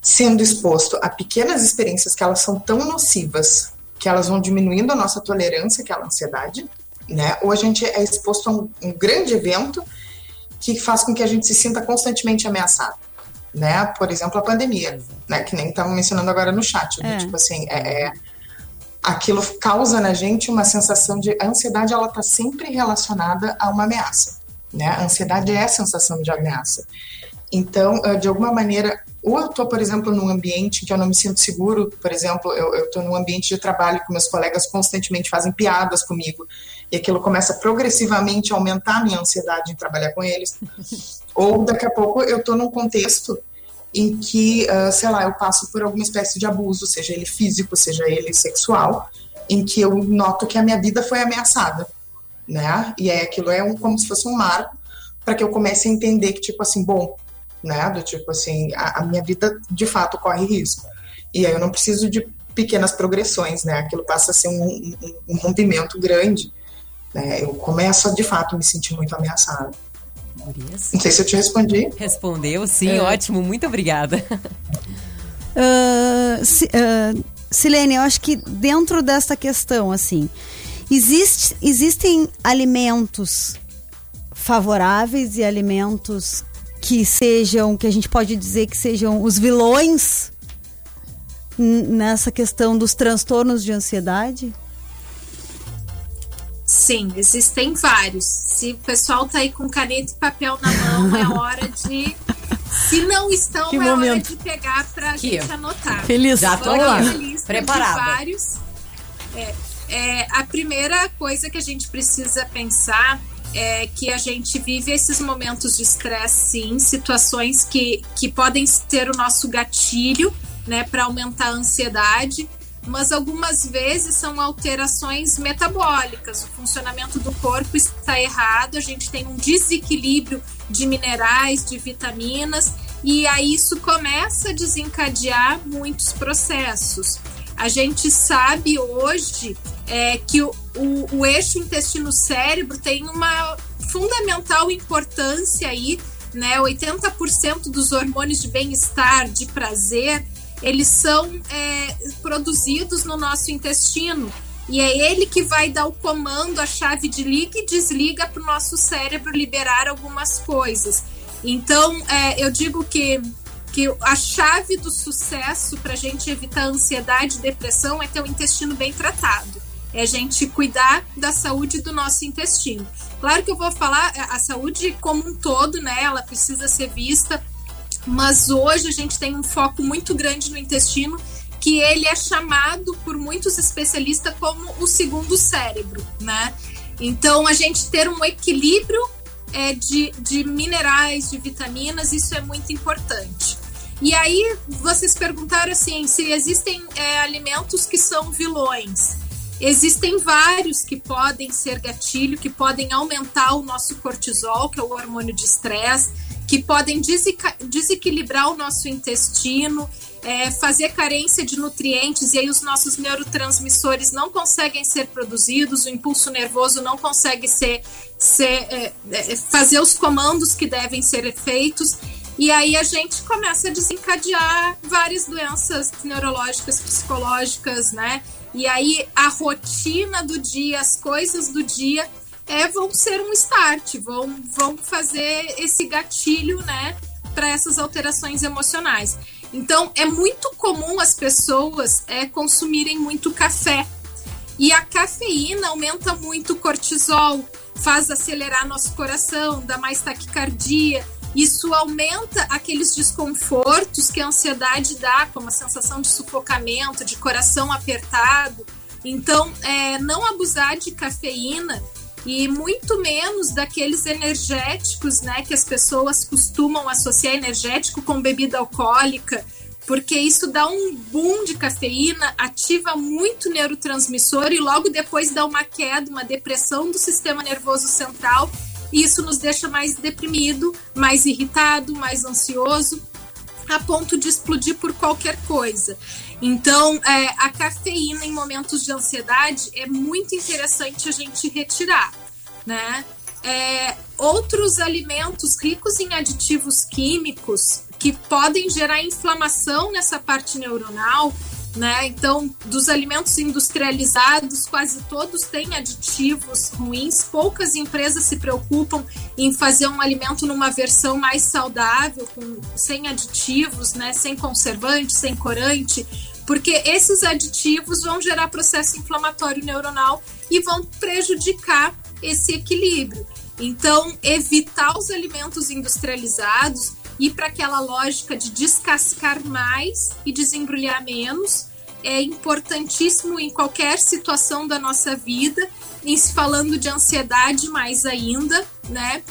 sendo exposto a pequenas experiências que elas são tão nocivas que elas vão diminuindo a nossa tolerância àquela ansiedade, né? Ou a gente é exposto a um, um grande evento que faz com que a gente se sinta constantemente ameaçado, né? Por exemplo, a pandemia, né? Que nem estavam mencionando agora no chat, né? tipo assim, é, é, aquilo causa na gente uma sensação de a ansiedade, ela está sempre relacionada a uma ameaça, né? A ansiedade é a sensação de ameaça. Então, de alguma maneira, ou eu estou, por exemplo, num ambiente que eu não me sinto seguro, por exemplo, eu estou num ambiente de trabalho que meus colegas constantemente fazem piadas comigo, e aquilo começa progressivamente a aumentar a minha ansiedade em trabalhar com eles. ou daqui a pouco eu estou num contexto em que, uh, sei lá, eu passo por alguma espécie de abuso, seja ele físico, seja ele sexual, em que eu noto que a minha vida foi ameaçada, né? E aí aquilo é um, como se fosse um marco para que eu comece a entender que, tipo assim, bom, né? Do tipo assim, a, a, minha vida de fato corre risco. E aí eu não preciso de pequenas progressões, né? Aquilo passa a ser um, um, um rompimento grande. Né? Eu começo a de fato me sentir muito ameaçada. Não sei se eu te respondi. Respondeu, sim, é. ótimo, muito obrigada. Uh, uh, Silene, eu acho que dentro dessa questão, assim, existe, existem alimentos favoráveis e alimentos que sejam, que a gente pode dizer que sejam os vilões nessa questão dos transtornos de ansiedade? Sim, existem vários. Se o pessoal tá aí com caneta e papel na mão, é hora de. Se não estão, que é momento. hora de pegar pra que gente anotar. Feliz, já tô lá. Preparada. Vários. É, é, a primeira coisa que a gente precisa pensar é que a gente vive esses momentos de estresse, sim, situações que, que podem ser o nosso gatilho, né, para aumentar a ansiedade, mas algumas vezes são alterações metabólicas. O funcionamento do corpo está errado, a gente tem um desequilíbrio de minerais, de vitaminas, e aí isso começa a desencadear muitos processos. A gente sabe hoje é, que o, o, o eixo intestino-cérebro tem uma fundamental importância aí, né? 80% dos hormônios de bem-estar, de prazer, eles são é, produzidos no nosso intestino. E é ele que vai dar o comando, a chave de liga e desliga para o nosso cérebro liberar algumas coisas. Então, é, eu digo que que a chave do sucesso para a gente evitar ansiedade e depressão é ter o intestino bem tratado. É a gente cuidar da saúde do nosso intestino. Claro que eu vou falar a saúde como um todo, né? Ela precisa ser vista, mas hoje a gente tem um foco muito grande no intestino, que ele é chamado por muitos especialistas como o segundo cérebro, né? Então a gente ter um equilíbrio é, de, de minerais, de vitaminas, isso é muito importante. E aí vocês perguntaram assim se existem é, alimentos que são vilões. Existem vários que podem ser gatilho, que podem aumentar o nosso cortisol, que é o hormônio de estresse, que podem desequilibrar o nosso intestino, é, fazer carência de nutrientes, e aí os nossos neurotransmissores não conseguem ser produzidos, o impulso nervoso não consegue ser, ser é, é, fazer os comandos que devem ser feitos. E aí a gente começa a desencadear várias doenças neurológicas, psicológicas, né? E aí a rotina do dia, as coisas do dia é, vão ser um start, vão, vão fazer esse gatilho, né, para essas alterações emocionais. Então é muito comum as pessoas é, consumirem muito café. E a cafeína aumenta muito o cortisol, faz acelerar nosso coração, dá mais taquicardia. Isso aumenta aqueles desconfortos que a ansiedade dá, como a sensação de sufocamento, de coração apertado. Então, é, não abusar de cafeína e muito menos daqueles energéticos, né, que as pessoas costumam associar energético com bebida alcoólica, porque isso dá um boom de cafeína, ativa muito neurotransmissor e logo depois dá uma queda, uma depressão do sistema nervoso central. E isso nos deixa mais deprimido, mais irritado, mais ansioso, a ponto de explodir por qualquer coisa. Então, é, a cafeína em momentos de ansiedade é muito interessante a gente retirar, né? É, outros alimentos ricos em aditivos químicos que podem gerar inflamação nessa parte neuronal, né? Então, dos alimentos industrializados, quase todos têm aditivos ruins. Poucas empresas se preocupam em fazer um alimento numa versão mais saudável, com, sem aditivos, né? Sem conservante, sem corante, porque esses aditivos vão gerar processo inflamatório neuronal e vão prejudicar esse equilíbrio. Então, evitar os alimentos industrializados ir para aquela lógica de descascar mais e desembrulhar menos é importantíssimo em qualquer situação da nossa vida, em se falando de ansiedade mais ainda, né?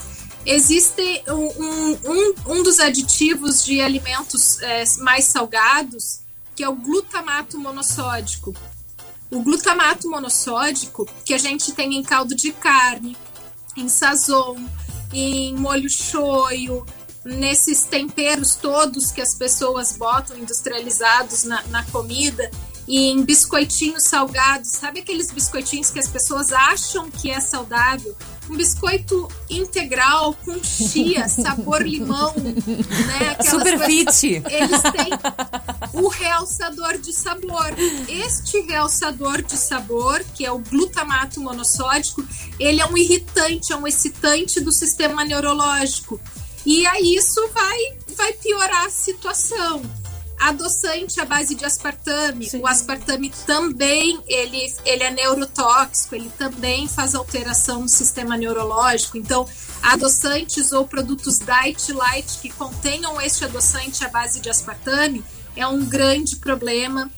Existe um, um, um, dos aditivos de alimentos é, mais salgados, que é o glutamato monossódico. O glutamato monossódico, que a gente tem em caldo de carne, em sazon, em molho shoyu, nesses temperos todos que as pessoas botam industrializados na, na comida e em biscoitinhos salgados, sabe aqueles biscoitinhos que as pessoas acham que é saudável? Um biscoito integral com chia, sabor limão, né? Aquelas Super coisas- fit. Eles têm o realçador de sabor. Este realçador de sabor, que é o glutamato monossódico, ele é um irritante, é um excitante do sistema neurológico. E aí isso vai, vai piorar a situação. Adoçante à base de aspartame. O aspartame também ele, ele é neurotóxico, ele também faz alteração no sistema neurológico. Então, adoçantes ou produtos diet light que contenham este adoçante à base de aspartame é um grande problema.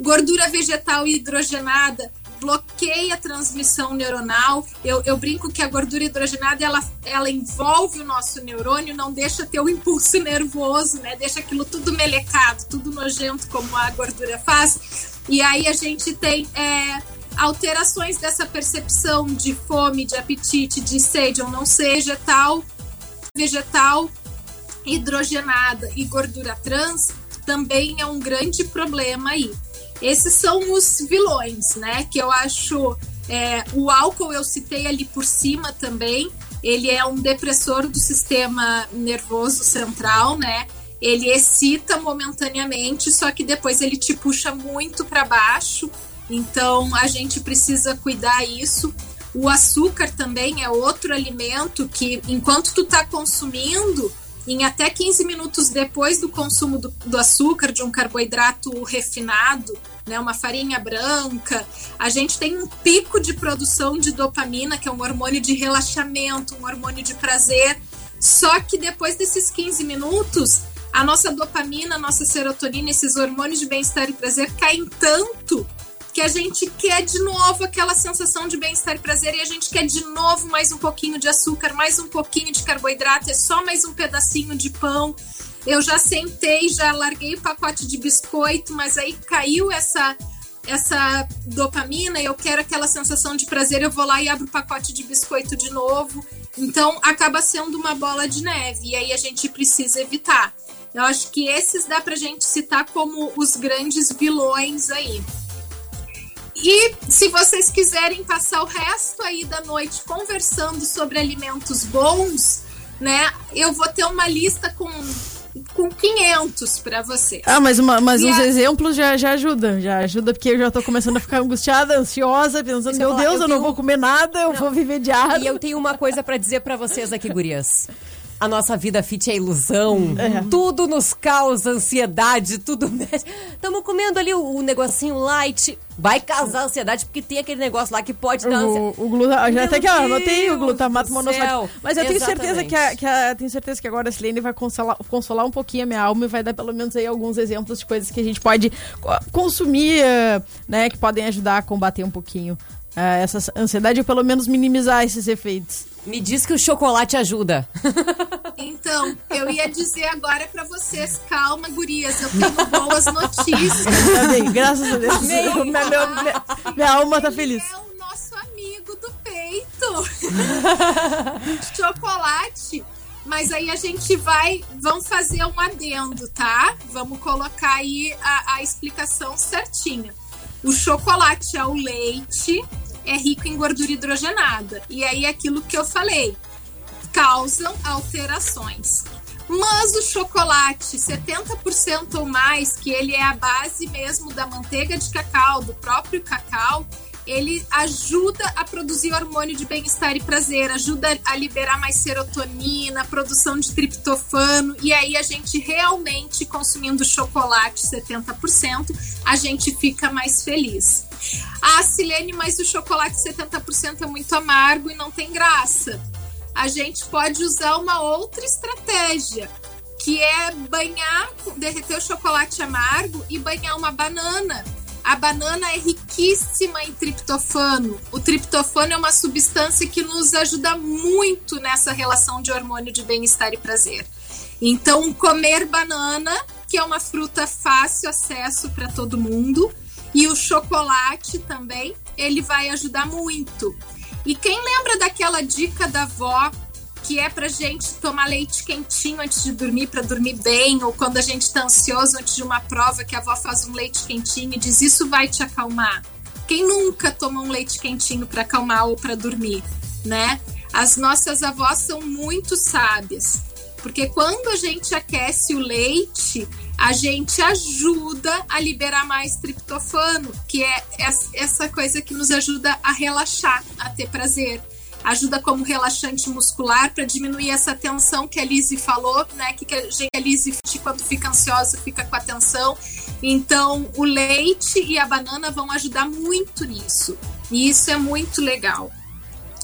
Gordura vegetal hidrogenada bloqueia a transmissão neuronal. Eu, eu brinco que a gordura hidrogenada ela, ela envolve o nosso neurônio, não deixa ter o impulso nervoso, né? Deixa aquilo tudo melecado, tudo nojento como a gordura faz. E aí a gente tem é, alterações dessa percepção de fome, de apetite, de sede ou não seja, tal vegetal hidrogenada e gordura trans também é um grande problema aí. Esses são os vilões, né? Que eu acho. é, o álcool eu citei ali por cima também. Ele é um depressor do sistema nervoso central, né? Ele excita momentaneamente, só que depois ele te puxa muito para baixo. Então a gente precisa cuidar isso. O açúcar também é outro alimento que, enquanto tu tá consumindo, em até 15 minutos depois do consumo do, do açúcar, de um carboidrato refinado, né, uma farinha branca. A gente tem um pico de produção de dopamina, que é um hormônio de relaxamento, um hormônio de prazer. Só que depois desses 15 minutos, a nossa dopamina, a nossa serotonina, esses hormônios de bem-estar e prazer caem tanto que a gente quer de novo aquela sensação de bem-estar e prazer e a gente quer de novo mais um pouquinho de açúcar, mais um pouquinho de carboidrato, é só mais um pedacinho de pão. Eu já sentei, já larguei o pacote de biscoito, mas aí caiu essa essa dopamina eu quero aquela sensação de prazer, eu vou lá e abro o pacote de biscoito de novo. Então acaba sendo uma bola de neve e aí a gente precisa evitar. Eu acho que esses dá pra gente citar como os grandes vilões aí. E se vocês quiserem passar o resto aí da noite conversando sobre alimentos bons, né? Eu vou ter uma lista com com 500 para vocês. Ah, mas, uma, mas E uns a- exemplos já, já ajuda. Já ajuda, porque eu já tô começando a ficar angustiada, ansiosa, pensando, meu falar, Deus, eu eu, não tenho- vou comer nada, eu vou viver de ar. E eu tenho uma coisa pra dizer pra vocês aqui, gurias. A nossa vida fit é ilusão. Tudo nos causa ansiedade, tudo mexe. Estamos comendo ali o, o negocinho light. Vai causar ansiedade, porque tem aquele negócio lá que pode dar ansiedade. O, o gluta, já Meu até que ó, anotei o glutamato do monossódico. Mas eu tenho certeza Exatamente. que, a, que a- tenho certeza que agora a Silene vai consolar, consolar um pouquinho a minha alma e vai dar pelo menos aí alguns exemplos de coisas que a gente pode co- consumir, eh, né, que podem ajudar a combater um pouquinho eh, essa ansiedade ou pelo menos minimizar esses efeitos. Me diz que o chocolate ajuda. Então, eu ia dizer agora para vocês, calma, gurias, eu tenho boas notícias. Tá bem, graças a Deus. Meio- minha, minha- minha- minha alma tá feliz. É o nosso amigo do peito. Chocolate. Mas aí a gente vai, vamos fazer um adendo, tá? Vamos colocar aí a, a explicação certinha. O chocolate ao leite é rico em gordura hidrogenada. E aí aquilo que eu falei, causam alterações. Mas o chocolate, 70% ou mais, que ele é a base mesmo da manteiga de cacau, do próprio cacau, ele ajuda a produzir hormônio de bem-estar e prazer, ajuda a liberar mais serotonina, produção de triptofano, e aí a gente realmente consumindo chocolate 70%, a gente fica mais feliz. Ah, Silene, mas o chocolate 70% é muito amargo e não tem graça a gente pode usar uma outra estratégia, que é banhar, derreter o chocolate amargo e banhar uma banana. A banana é riquíssima em triptofano. O triptofano é uma substância que nos ajuda muito nessa relação de hormônio de bem-estar e prazer. Então, comer banana, que é uma fruta fácil acesso para todo mundo, e o chocolate também, ele vai ajudar muito. E quem lembra daquela dica da avó que é pra gente tomar leite quentinho antes de dormir, para dormir bem, ou quando a gente tá ansioso antes de uma prova, que a avó faz um leite quentinho e diz isso vai te acalmar. Quem nunca toma um leite quentinho para acalmar ou para dormir, né? As nossas avós são muito sábias, porque quando a gente aquece o leite, a gente ajuda a liberar mais triptofano, que é es- essa coisa que nos ajuda a relaxar, a ter prazer. Ajuda como relaxante muscular para diminuir essa tensão que a Lizzie falou, né? Que, a gente, a quando fica ansiosa, fica com a tensão. Então, o leite e a banana vão ajudar muito nisso. E isso é muito legal.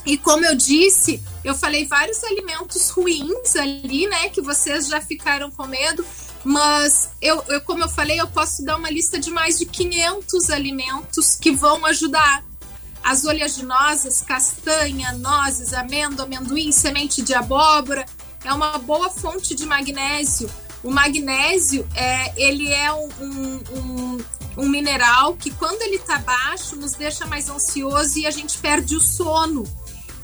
E como eu disse, eu falei vários alimentos ruins ali, né? Que vocês já ficaram com medo. Mas eu, eu, como eu falei, eu posso dar uma lista de mais de 500 alimentos que vão ajudar. As oleaginosas, castanha, nozes, amêndoa, amendoim, semente de abóbora, é uma boa fonte de magnésio. O magnésio, é, ele é um, um, um, mineral que quando ele está baixo nos deixa mais ansioso e a gente perde o sono.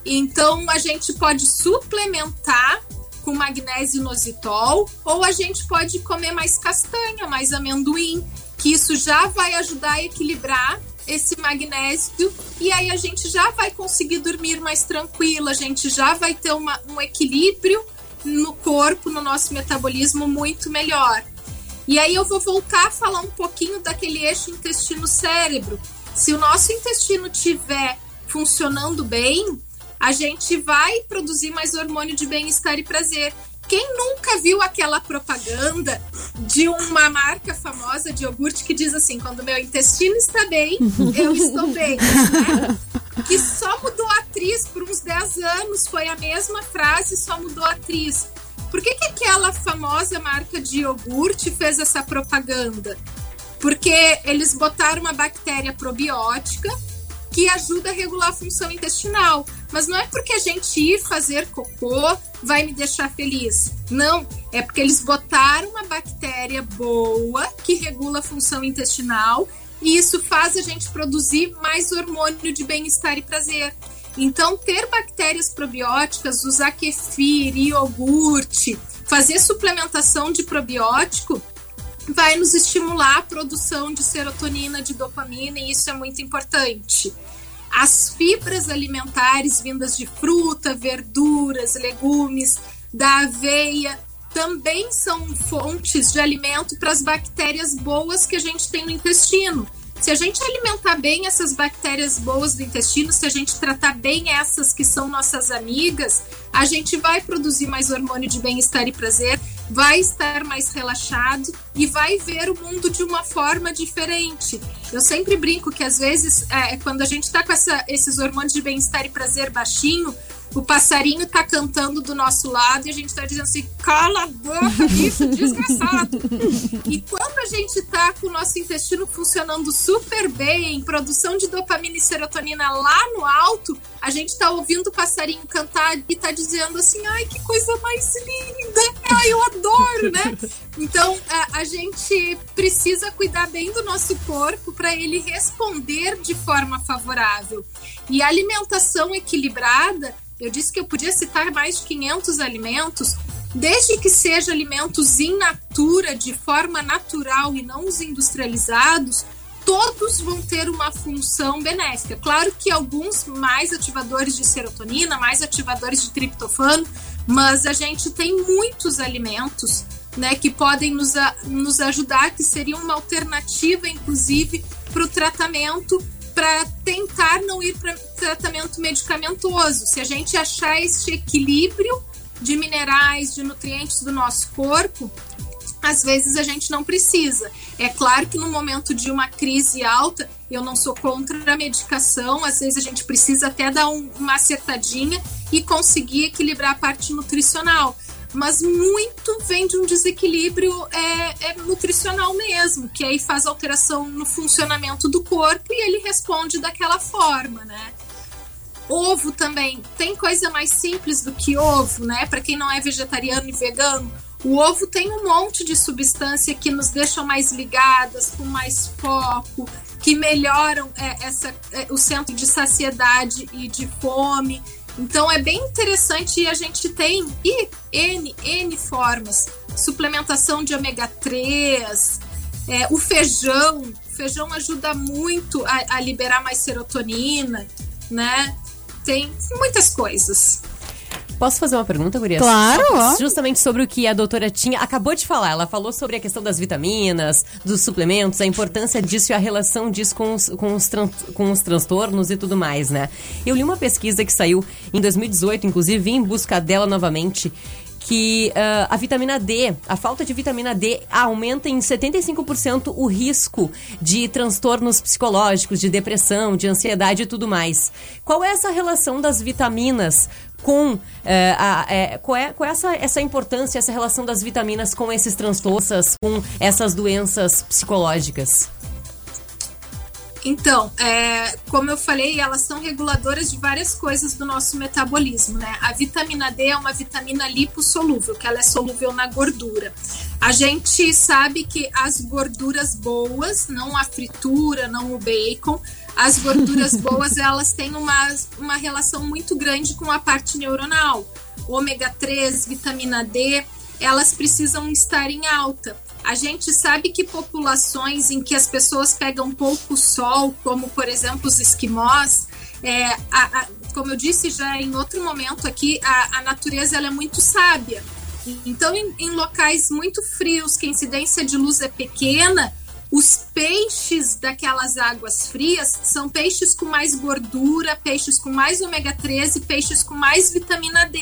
Então a gente pode suplementar com magnésio inositol ou a gente pode comer mais castanha, mais amendoim, que isso já vai ajudar a equilibrar esse magnésio e aí a gente já vai conseguir dormir mais tranquila, a gente já vai ter uma, um equilíbrio no corpo, no nosso metabolismo muito melhor. E aí eu vou voltar a falar um pouquinho daquele eixo intestino-cérebro. Se o nosso intestino tiver funcionando bem, a gente vai produzir mais hormônio de bem-estar e prazer. Quem nunca viu aquela propaganda de uma marca famosa de iogurte que diz assim: quando meu intestino está bem, eu estou bem. Né? Que só mudou a atriz por uns 10 anos, foi a mesma frase, só mudou a atriz. Por que, que aquela famosa marca de iogurte fez essa propaganda? Porque eles botaram uma bactéria probiótica que ajuda a regular a função intestinal. Mas não é porque a gente ir fazer cocô vai me deixar feliz. Não, é porque eles botaram uma bactéria boa que regula a função intestinal e isso faz a gente produzir mais hormônio de bem-estar e prazer. Então, ter bactérias probióticas, usar kefir, iogurte, fazer suplementação de probiótico vai nos estimular a produção de serotonina, de dopamina, e isso é muito importante. As fibras alimentares vindas de fruta, verduras, legumes, da aveia, também são fontes de alimento para as bactérias boas que a gente tem no intestino. Se a gente alimentar bem essas bactérias boas do intestino, se a gente tratar bem essas que são nossas amigas, a gente vai produzir mais hormônio de bem-estar e prazer, vai estar mais relaxado e vai ver o mundo de uma forma diferente. Eu sempre brinco que às vezes, é, quando a gente está com essa, esses hormônios de bem-estar e prazer baixinho, o passarinho tá cantando do nosso lado e a gente tá dizendo assim: cala a boca, bicho desgraçado. e quando a gente tá com o nosso intestino funcionando super bem, produção de dopamina e serotonina lá no alto, a gente tá ouvindo o passarinho cantar e tá dizendo assim: ai, que coisa mais linda, ai, eu adoro, né? Então a, a gente precisa cuidar bem do nosso corpo para ele responder de forma favorável. E a alimentação equilibrada eu disse que eu podia citar mais de 500 alimentos, desde que sejam alimentos in natura, de forma natural e não os industrializados, todos vão ter uma função benéfica. Claro que alguns mais ativadores de serotonina, mais ativadores de triptofano, mas a gente tem muitos alimentos né, que podem nos, a, nos ajudar, que seriam uma alternativa, inclusive, para o tratamento para tentar não ir para tratamento medicamentoso. Se a gente achar esse equilíbrio de minerais, de nutrientes do nosso corpo, às vezes a gente não precisa. É claro que no momento de uma crise alta, eu não sou contra a medicação, às vezes a gente precisa até dar um, uma acertadinha e conseguir equilibrar a parte nutricional mas muito vem de um desequilíbrio é, é, nutricional mesmo, que aí faz alteração no funcionamento do corpo e ele responde daquela forma, né? Ovo também tem coisa mais simples do que ovo, né? Para quem não é vegetariano e vegano, o ovo tem um monte de substância que nos deixam mais ligadas, com mais foco, que melhoram é, essa, é, o centro de saciedade e de fome. Então é bem interessante e a gente tem e N, N formas. Suplementação de ômega 3, é, o feijão. O feijão ajuda muito a, a liberar mais serotonina, né? Tem muitas coisas. Posso fazer uma pergunta, Gurias? Claro, ó. Justamente sobre o que a doutora tinha acabou de falar. Ela falou sobre a questão das vitaminas, dos suplementos, a importância disso e a relação disso com os, com os, tran com os transtornos e tudo mais, né? Eu li uma pesquisa que saiu em 2018, inclusive vim em busca dela novamente, que uh, a vitamina D, a falta de vitamina D aumenta em 75% o risco de transtornos psicológicos, de depressão, de ansiedade e tudo mais. Qual é essa relação das vitaminas com é, a, é, qual é, qual é essa, essa importância, essa relação das vitaminas com esses transtornos, com essas doenças psicológicas? Então, é, como eu falei, elas são reguladoras de várias coisas do nosso metabolismo, né? A vitamina D é uma vitamina lipossolúvel, que ela é solúvel na gordura. A gente sabe que as gorduras boas, não a fritura, não o bacon, as gorduras boas elas têm uma, uma relação muito grande com a parte neuronal. ômega 3, vitamina D, elas precisam estar em alta. A gente sabe que populações em que as pessoas pegam pouco sol, como por exemplo os esquimós, é, a, a, como eu disse já em outro momento aqui, a, a natureza ela é muito sábia. Então, em, em locais muito frios, que a incidência de luz é pequena, Os peixes daquelas águas frias são peixes com mais gordura, peixes com mais ômega 3 e peixes com mais vitamina D.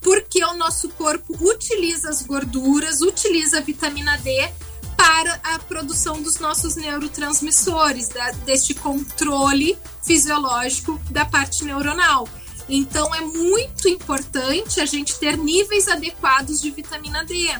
Porque o nosso corpo utiliza as gorduras, utiliza a vitamina D para a produção dos nossos neurotransmissores, da, deste controle fisiológico da parte neuronal. Então é muito importante a gente ter níveis adequados de vitamina D.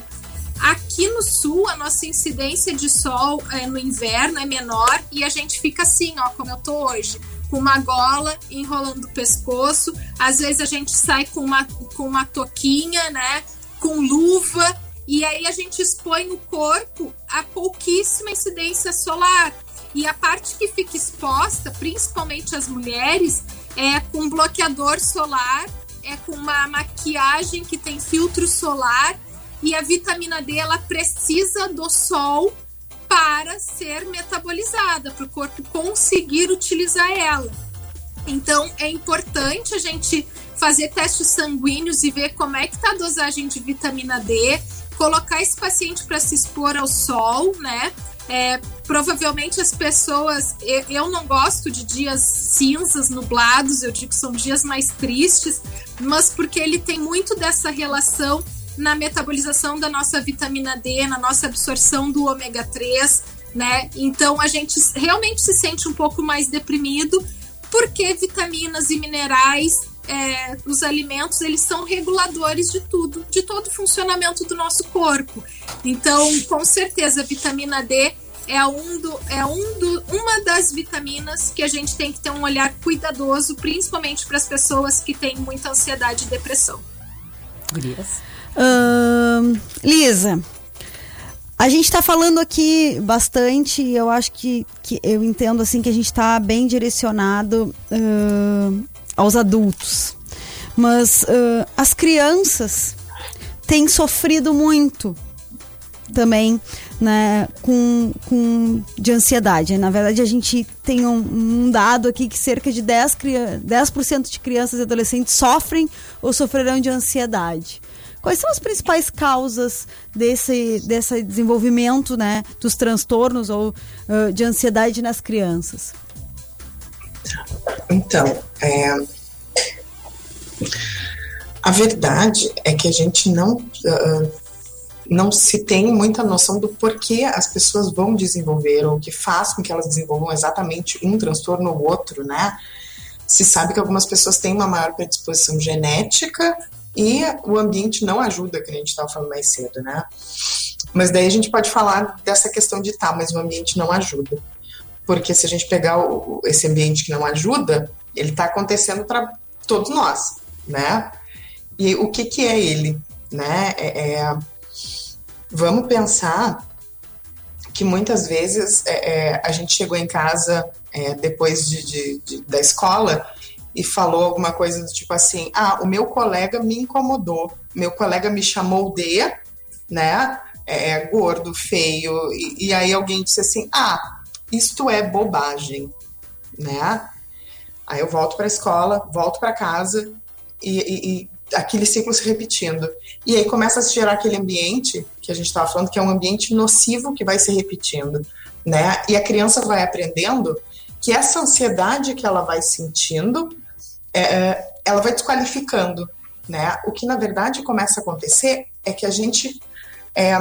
Aqui no sul, a nossa incidência de sol é, no inverno é menor e a gente fica assim, ó, como eu tô hoje, com uma gola enrolando o pescoço. Às vezes a gente sai com uma, com uma toquinha, né? Com luva. E aí a gente expõe o corpo a pouquíssima incidência solar. E a parte que fica exposta, principalmente as mulheres, é com bloqueador solar, é com uma maquiagem que tem filtro solar e a vitamina D ela precisa do sol para ser metabolizada, para o corpo conseguir utilizar ela. Então é importante a gente fazer testes sanguíneos e ver como é que está a dosagem de vitamina D, colocar esse paciente para se expor ao sol, né? É, provavelmente as pessoas. Eu, eu não gosto de dias cinzas, nublados, eu digo que são dias mais tristes, mas porque ele tem muito dessa relação na metabolização da nossa vitamina D, na nossa absorção do ômega 3, né? Então a gente realmente se sente um pouco mais deprimido, porque vitaminas e minerais, é, os alimentos, eles são reguladores de tudo, de todo o funcionamento do nosso corpo. Então, com certeza, a vitamina D é, um do, é um do, uma das vitaminas que a gente tem que ter um olhar cuidadoso, principalmente para as pessoas que têm muita ansiedade e depressão. Gurias. Lisa, a gente está falando aqui bastante, eu acho que, que eu entendo assim que a gente está bem direcionado ahn, aos adultos. Mas ahn, as crianças têm sofrido muito também né, com, com, de ansiedade. Na verdade, a gente tem um, um dado aqui que cerca de 10%, cria- 10 de crianças e adolescentes sofrem ou sofrerão de ansiedade. Quais são as principais causas desse, desse desenvolvimento né, dos transtornos ou ah, de ansiedade nas crianças? Então, é, a verdade é que a gente não, ah, não se tem muita noção do porquê as pessoas vão desenvolver ou que faz com que elas desenvolvam exatamente um transtorno ou outro, né? Se sabe que algumas pessoas têm uma maior predisposição genética e o ambiente não ajuda, que a gente estava falando mais cedo, né? Mas daí a gente pode falar dessa questão de tá, mas o ambiente não ajuda. Porque se a gente pegar o- esse ambiente que não ajuda, ele está acontecendo para todos nós, né? E o que, que é ele, né? É, é- vamos pensar que muitas vezes é, é, a gente chegou em casa é, depois de, de- de- da escola e falou alguma coisa do tipo assim: ah, o meu colega me incomodou, meu colega me chamou de, né? É, gordo, feio, e, e aí alguém disse assim: ah, isto é bobagem, né? Aí eu volto para a escola, volto para casa e, e- e aquele ciclo se repetindo. E aí começa a se gerar aquele ambiente que a gente estava falando, que é um ambiente nocivo que vai se repetindo, né? E a criança vai aprendendo que essa ansiedade que ela vai sentindo, é, ela vai desqualificando, né? O que na verdade começa a acontecer é que a gente é,